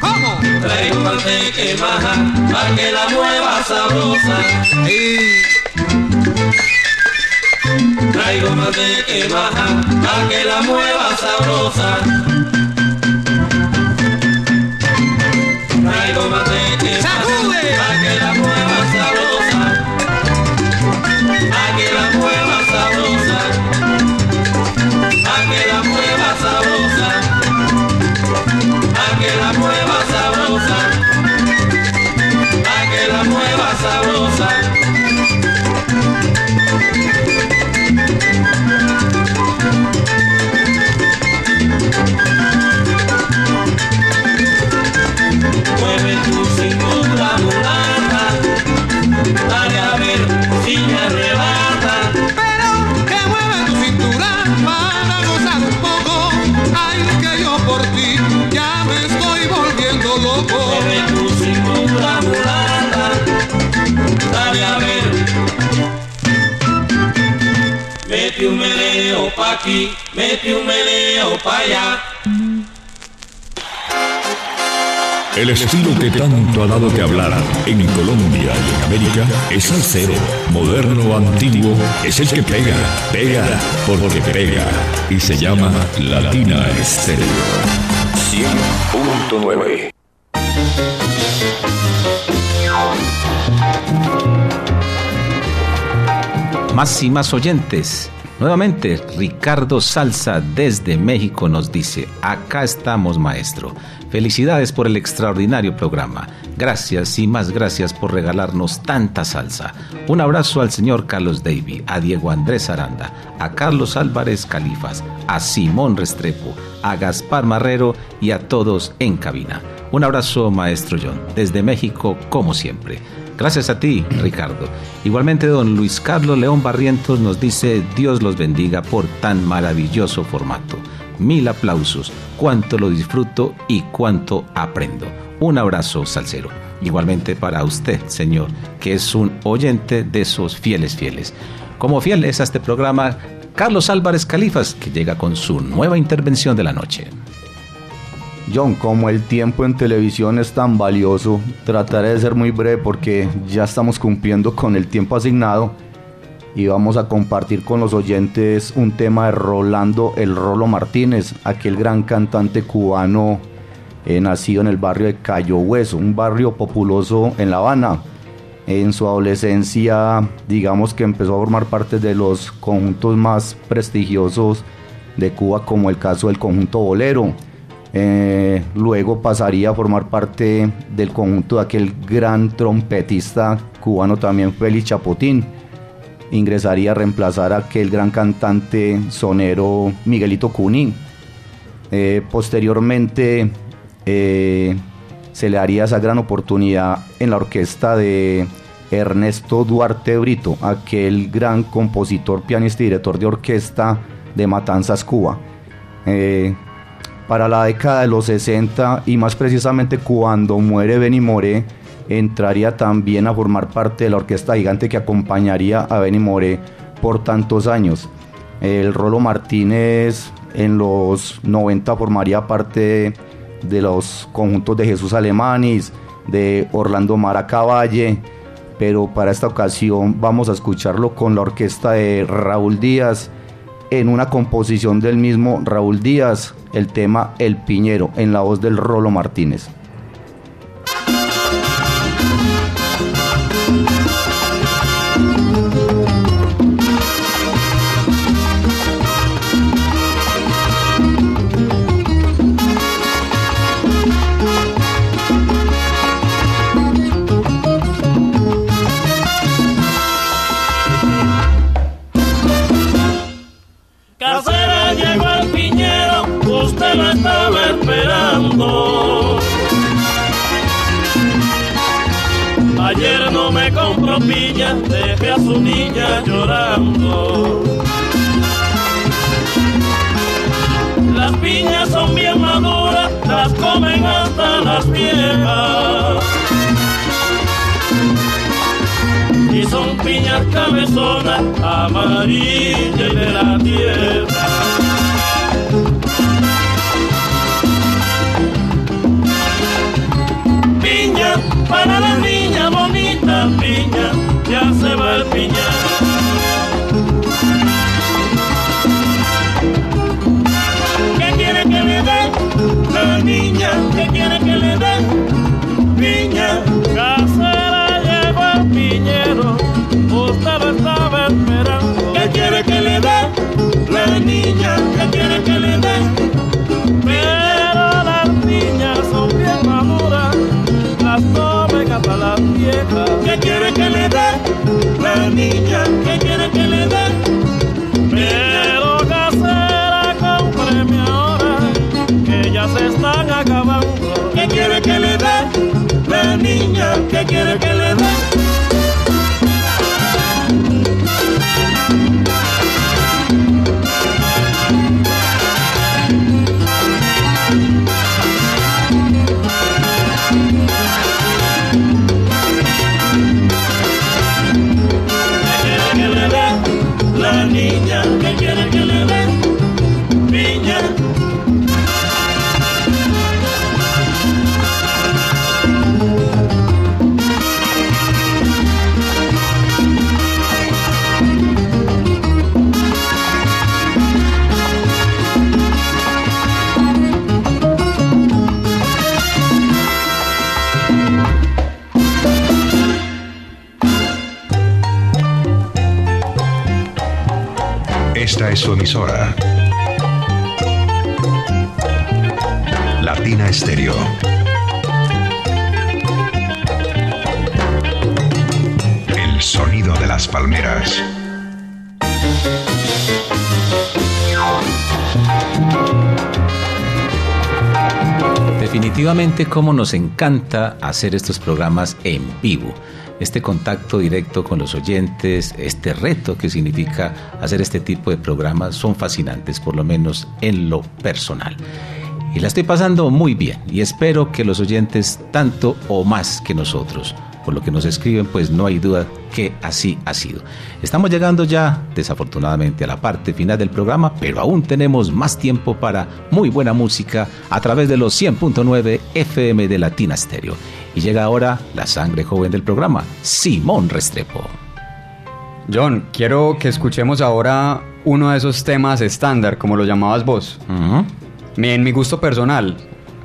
¿Cómo? Traigo manteque maja, pa' que la mueva sabrosa. Traigo manteque maja, pa' que la mueva sabrosa. Traigo manteque maja, pa' mete un meneo pa' allá. El estilo que tanto ha dado que hablar en Colombia y en América es salsero, moderno o antiguo, es el que pega, pega, porque pega, y se llama Latina Estéreo. 100.9 Más y más oyentes. Nuevamente, Ricardo Salsa desde México nos dice, acá estamos maestro. Felicidades por el extraordinario programa. Gracias y más gracias por regalarnos tanta salsa. Un abrazo al señor Carlos Davy, a Diego Andrés Aranda, a Carlos Álvarez Califas, a Simón Restrepo, a Gaspar Marrero y a todos en cabina. Un abrazo, maestro John, desde México como siempre. Gracias a ti, Ricardo. Igualmente, don Luis Carlos León Barrientos nos dice, Dios los bendiga por tan maravilloso formato. Mil aplausos, cuánto lo disfruto y cuánto aprendo. Un abrazo, salsero. Igualmente para usted, señor, que es un oyente de esos fieles fieles. Como fiel es a este programa, Carlos Álvarez Califas, que llega con su nueva intervención de la noche. John, como el tiempo en televisión es tan valioso, trataré de ser muy breve porque ya estamos cumpliendo con el tiempo asignado y vamos a compartir con los oyentes un tema de Rolando El Rolo Martínez, aquel gran cantante cubano eh, nacido en el barrio de Cayo Hueso, un barrio populoso en La Habana. En su adolescencia, digamos que empezó a formar parte de los conjuntos más prestigiosos de Cuba, como el caso del conjunto Bolero. Eh, luego pasaría a formar parte del conjunto de aquel gran trompetista cubano también Félix Chapotín. Ingresaría a reemplazar a aquel gran cantante sonero Miguelito Cuní. Eh, posteriormente eh, se le haría esa gran oportunidad en la orquesta de Ernesto Duarte Brito, aquel gran compositor, pianista y director de orquesta de Matanzas, Cuba. Para la década de los 60 y más precisamente cuando muere Benny Moré, entraría también a formar parte de la orquesta gigante que acompañaría a Benny Moré por tantos años. El Rolo Martínez en los 90 formaría parte de los conjuntos de Jesús Alemanis, de Orlando Maracavalle, pero para esta ocasión vamos a escucharlo con la orquesta de Raúl Díaz en una composición del mismo Raúl Díaz, el tema El Piñero, en la voz del Rolo Martínez. Llorando. Las piñas son bien maduras, las comen hasta las viejas. Y son piñas cabezonas, amarillas de la tierra. Piña para la niña ¿qué quiere que le dé? Esta es su emisora. Latina Estéreo. El sonido de las palmeras. Definitivamente como nos encanta hacer estos programas en vivo. Este contacto directo con los oyentes, este reto que significa hacer este tipo de programas son fascinantes, por lo menos en lo personal. Y la estoy pasando muy bien y espero que los oyentes tanto o más que nosotros. Por lo que nos escriben, pues no hay duda que así ha sido. Estamos llegando ya, desafortunadamente, a la parte final del programa, pero aún tenemos más tiempo para muy buena música a través de los 100.9 FM de Latina Stereo. Y llega ahora la sangre joven del programa, Simón Restrepo. John, quiero que escuchemos ahora uno de esos temas estándar, como lo llamabas vos. Mi- En mi gusto personal,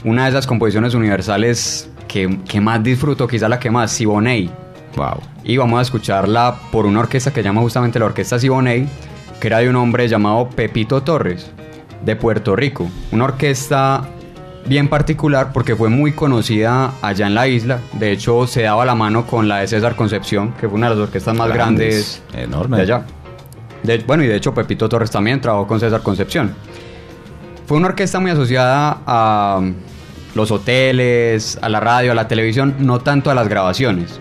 una de esas composiciones universales que, que más disfruto, quizá la que más, Siboney. Wow. Y vamos a escucharla por una orquesta que llama justamente la Orquesta Siboney, que era de un hombre llamado Pepito Torres, de Puerto Rico. Una orquesta bien particular porque fue muy conocida allá en la isla. De hecho, se daba la mano con la de César Concepción, que fue una de las orquestas más Grandes, grandes enorme. de allá. De- bueno, y de hecho Pepito Torres también trabajó con César Concepción. Fue una orquesta muy asociada a los hoteles, a la radio, a la televisión, no tanto a las grabaciones.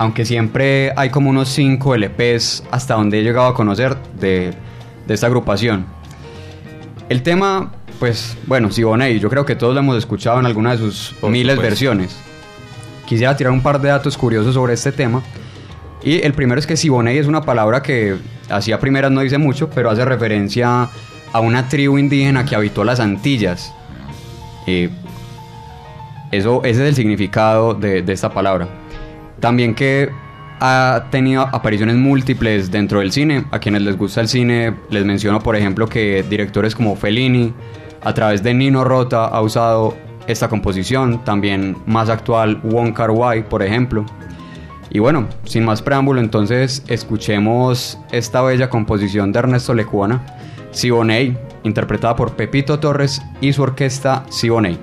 aunque siempre hay como unos 5 LPs hasta donde he llegado a conocer de, de esta agrupación. El tema, pues bueno, Siboney, yo creo que todos lo hemos escuchado en alguna de sus miles supuesto. versiones. Quisiera tirar un par de datos curiosos sobre este tema. Y el primero es que Siboney es una palabra que así a primeras no dice mucho, pero hace referencia a una tribu indígena que habitó las Antillas. Eh, eso, ese es el significado de, de esta palabra. También que ha tenido apariciones múltiples dentro del cine. A quienes les gusta el cine, les menciono, por ejemplo, que directores como Fellini, a través de Nino Rota, ha usado esta composición. También más actual, Wong Kar por ejemplo. Y bueno, sin más preámbulo, entonces escuchemos esta bella composición de Ernesto Lecuona, Siboney, interpretada por Pepito Torres y su orquesta Siboney.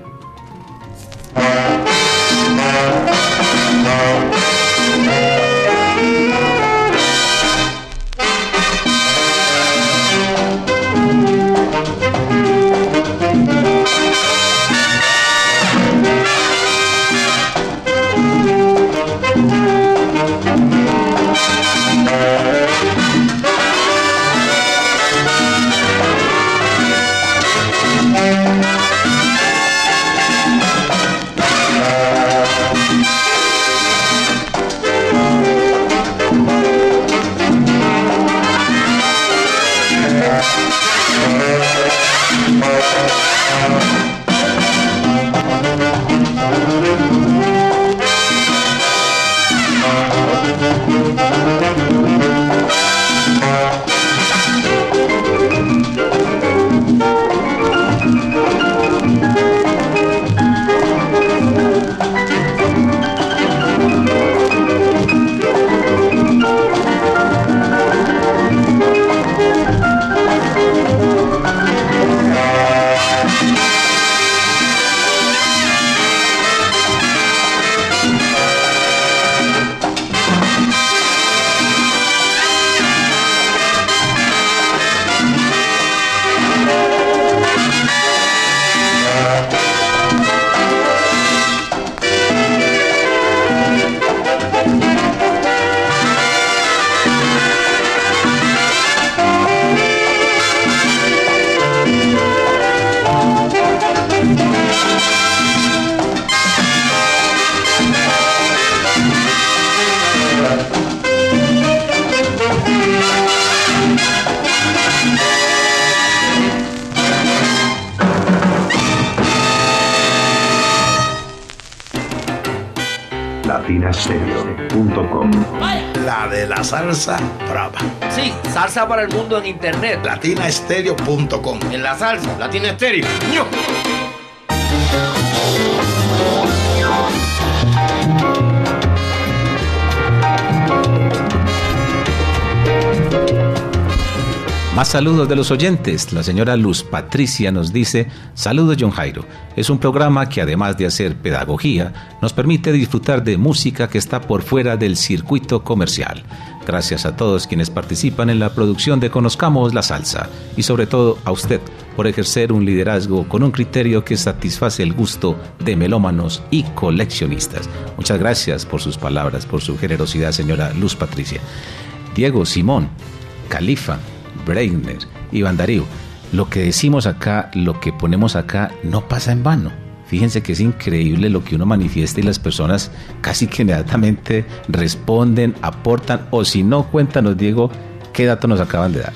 Salsa brava. Sí, salsa para el mundo en internet. Latinastereo.com. En la salsa, Latina Estéreo. Más saludos de los oyentes. La señora Luz Patricia nos dice, saludos John Jairo. Es un programa que además de hacer pedagogía, nos permite disfrutar de música que está por fuera del circuito comercial. Gracias a todos quienes participan en la producción de Conozcamos la Salsa y sobre todo a usted por ejercer un liderazgo con un criterio que satisface el gusto de melómanos y coleccionistas. Muchas gracias por sus palabras, por su generosidad, señora Luz Patricia. Diego Simón, Califa, Breitner y Darío, lo que decimos acá, lo que ponemos acá, no pasa en vano. Fíjense que es increíble lo que uno manifiesta y las personas casi que inmediatamente responden, aportan, o si no, cuéntanos, Diego, qué datos nos acaban de dar.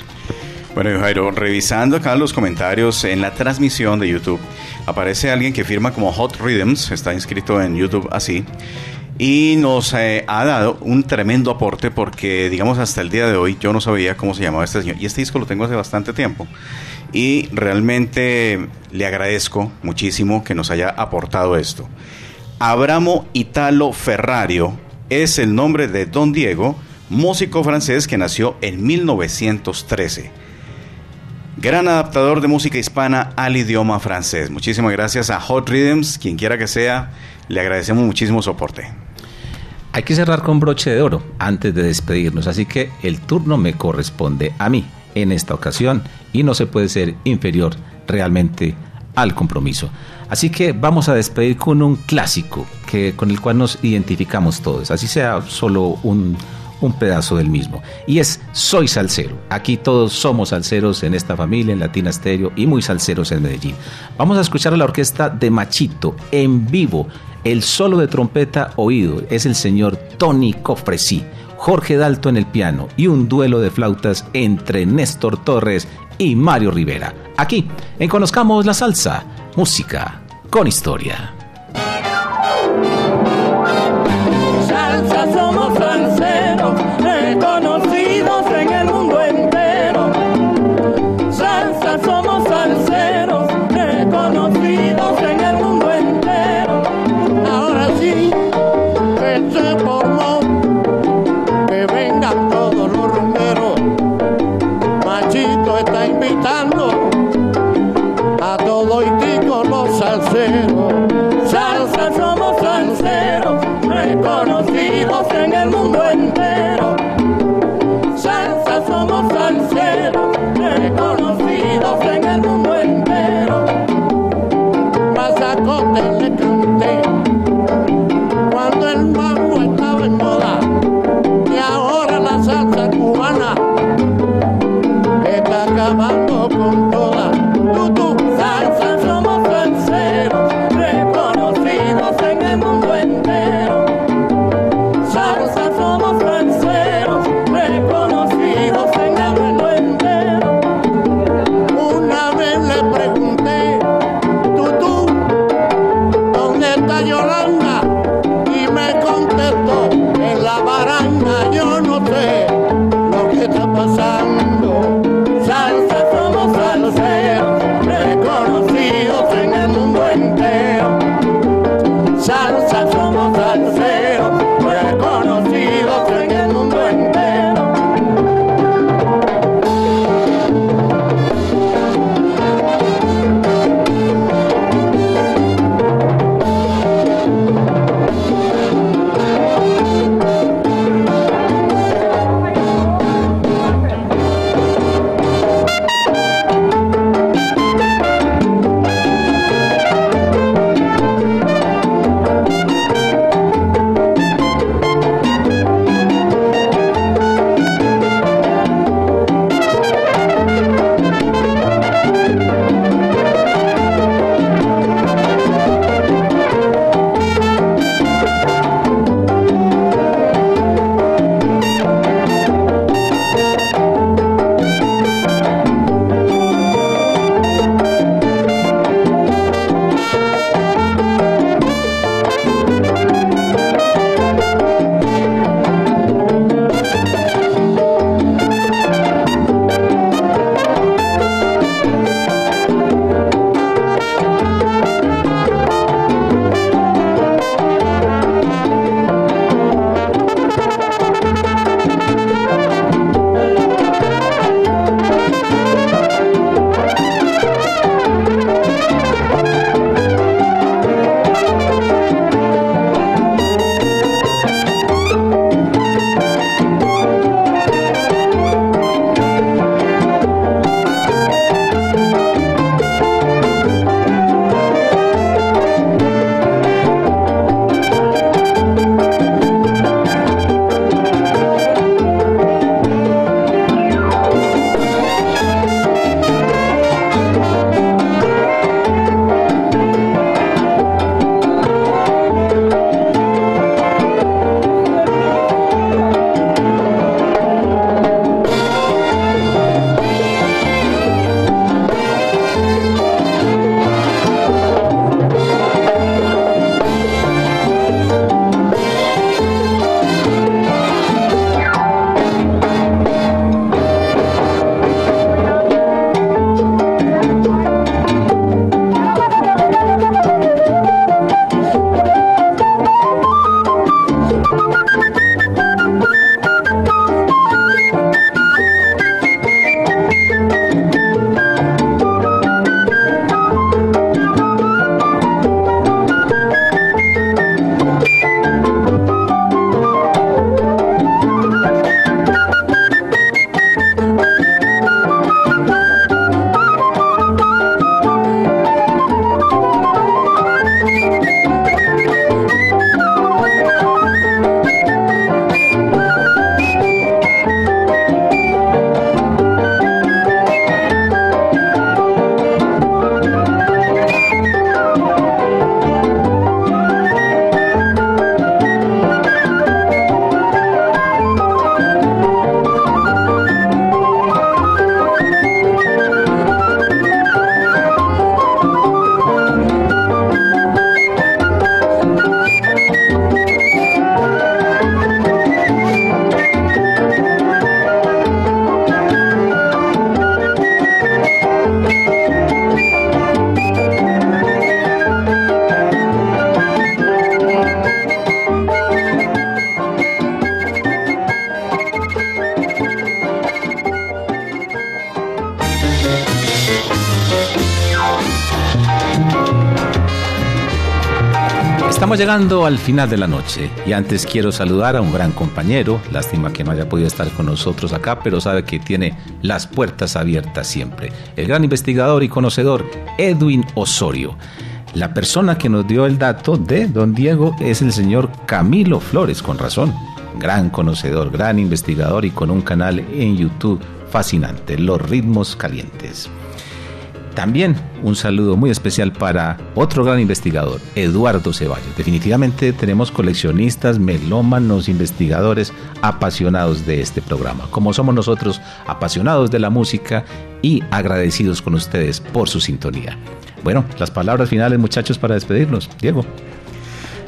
Bueno, Jairo, revisando acá los comentarios en la transmisión de YouTube, aparece alguien que firma como Hot Rhythms, está inscrito en YouTube así, y nos eh, ha dado un tremendo aporte porque, digamos, hasta el día de hoy yo no sabía cómo se llamaba este señor. Y este disco lo tengo hace bastante tiempo. Y realmente le agradezco muchísimo que nos haya aportado esto. Abramo Italo Ferrario es el nombre de Don Diego, músico francés que nació en 1913. Gran adaptador de música hispana al idioma francés. Muchísimas gracias a Hot Rhythms, quien quiera que sea, le agradecemos muchísimo su aporte. Hay que cerrar con broche de oro antes de despedirnos, así que el turno me corresponde a mí en esta ocasión y no se puede ser inferior realmente al compromiso. Así que vamos a despedir con un clásico que, con el cual nos identificamos todos, así sea solo un, un pedazo del mismo. Y es Soy Salsero. Aquí todos somos salseros en esta familia, en Latina Stereo y muy salseros en Medellín. Vamos a escuchar a la orquesta de Machito en vivo. El solo de trompeta oído es el señor Tony Cofresí, Jorge Dalto en el piano y un duelo de flautas entre Néstor Torres y Mario Rivera. Aquí, en Conozcamos la Salsa, música con historia. Reconocidos en Llegando al final de la noche y antes quiero saludar a un gran compañero, lástima que no haya podido estar con nosotros acá, pero sabe que tiene las puertas abiertas siempre. El gran investigador y conocedor Edwin Osorio. La persona que nos dio el dato de don Diego es el señor Camilo Flores, con razón. Gran conocedor, gran investigador y con un canal en YouTube fascinante, Los Ritmos Calientes. También un saludo muy especial para otro gran investigador, Eduardo Ceballos. Definitivamente tenemos coleccionistas, melómanos, investigadores apasionados de este programa, como somos nosotros apasionados de la música y agradecidos con ustedes por su sintonía. Bueno, las palabras finales muchachos para despedirnos. Diego.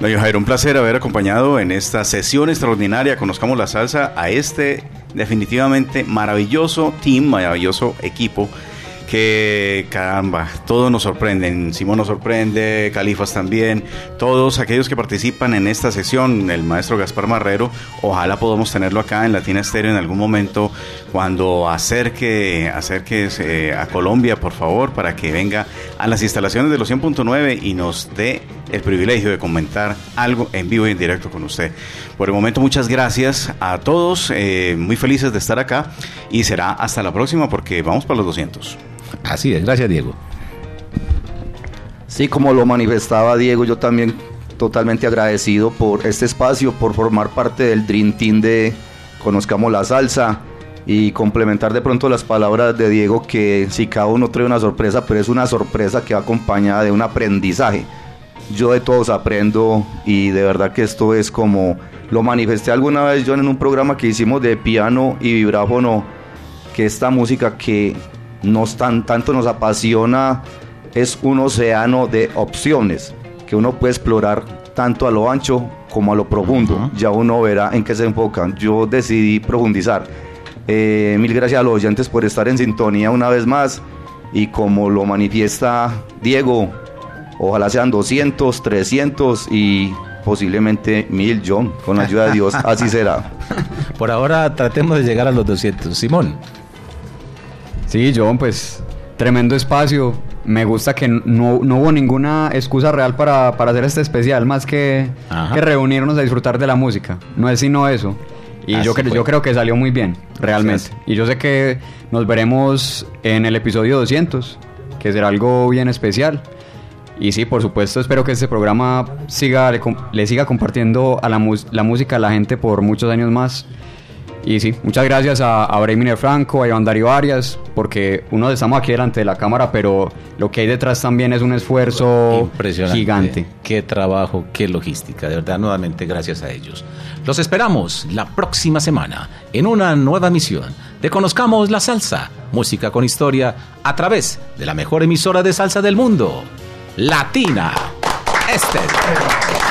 Yo, Jairo, un placer haber acompañado en esta sesión extraordinaria, conozcamos la salsa, a este definitivamente maravilloso team, maravilloso equipo que caramba, todos nos sorprenden. Simón nos sorprende, Califas también, todos aquellos que participan en esta sesión, el maestro Gaspar Marrero, ojalá podamos tenerlo acá en Latina Estéreo en algún momento cuando acerque, acerque eh, a Colombia, por favor, para que venga a las instalaciones de los 100.9 y nos dé el privilegio de comentar algo en vivo y en directo con usted. Por el momento, muchas gracias a todos, eh, muy felices de estar acá y será hasta la próxima porque vamos para los 200. Así es, gracias Diego. Sí, como lo manifestaba Diego, yo también totalmente agradecido por este espacio, por formar parte del Dream Team de Conozcamos la Salsa y complementar de pronto las palabras de Diego que si cada uno trae una sorpresa, pero es una sorpresa que va acompañada de un aprendizaje. Yo de todos aprendo y de verdad que esto es como lo manifesté alguna vez yo en un programa que hicimos de piano y vibráfono, que esta música que nos tan, tanto nos apasiona es un océano de opciones que uno puede explorar tanto a lo ancho como a lo profundo. Ya uno verá en qué se enfocan. Yo decidí profundizar. Eh, mil gracias a los oyentes por estar en sintonía una vez más. Y como lo manifiesta Diego, ojalá sean 200, 300 y posiblemente mil, John. Con la ayuda de Dios, así será. [laughs] Por ahora tratemos de llegar a los 200. Simón. Sí, John, pues tremendo espacio. Me gusta que no, no hubo ninguna excusa real para, para hacer este especial, más que, que reunirnos a disfrutar de la música. No es sino eso. Y Así yo, cre- fue. yo creo que salió muy bien, realmente. Gracias. Y yo sé que nos veremos en el episodio 200, que será algo bien especial. Y sí, por supuesto, espero que este programa siga, le, le siga compartiendo a la, la música a la gente por muchos años más. Y sí, muchas gracias a, a Breiminer Franco, a Iván Darío Arias, porque uno estamos aquí delante de la cámara, pero lo que hay detrás también es un esfuerzo Impresionante. gigante. Qué trabajo, qué logística. De verdad, nuevamente, gracias a ellos. Los esperamos la próxima semana en una nueva misión de Conozcamos la Salsa, música con historia, a través de la mejor emisora de salsa del mundo, Latina. Este.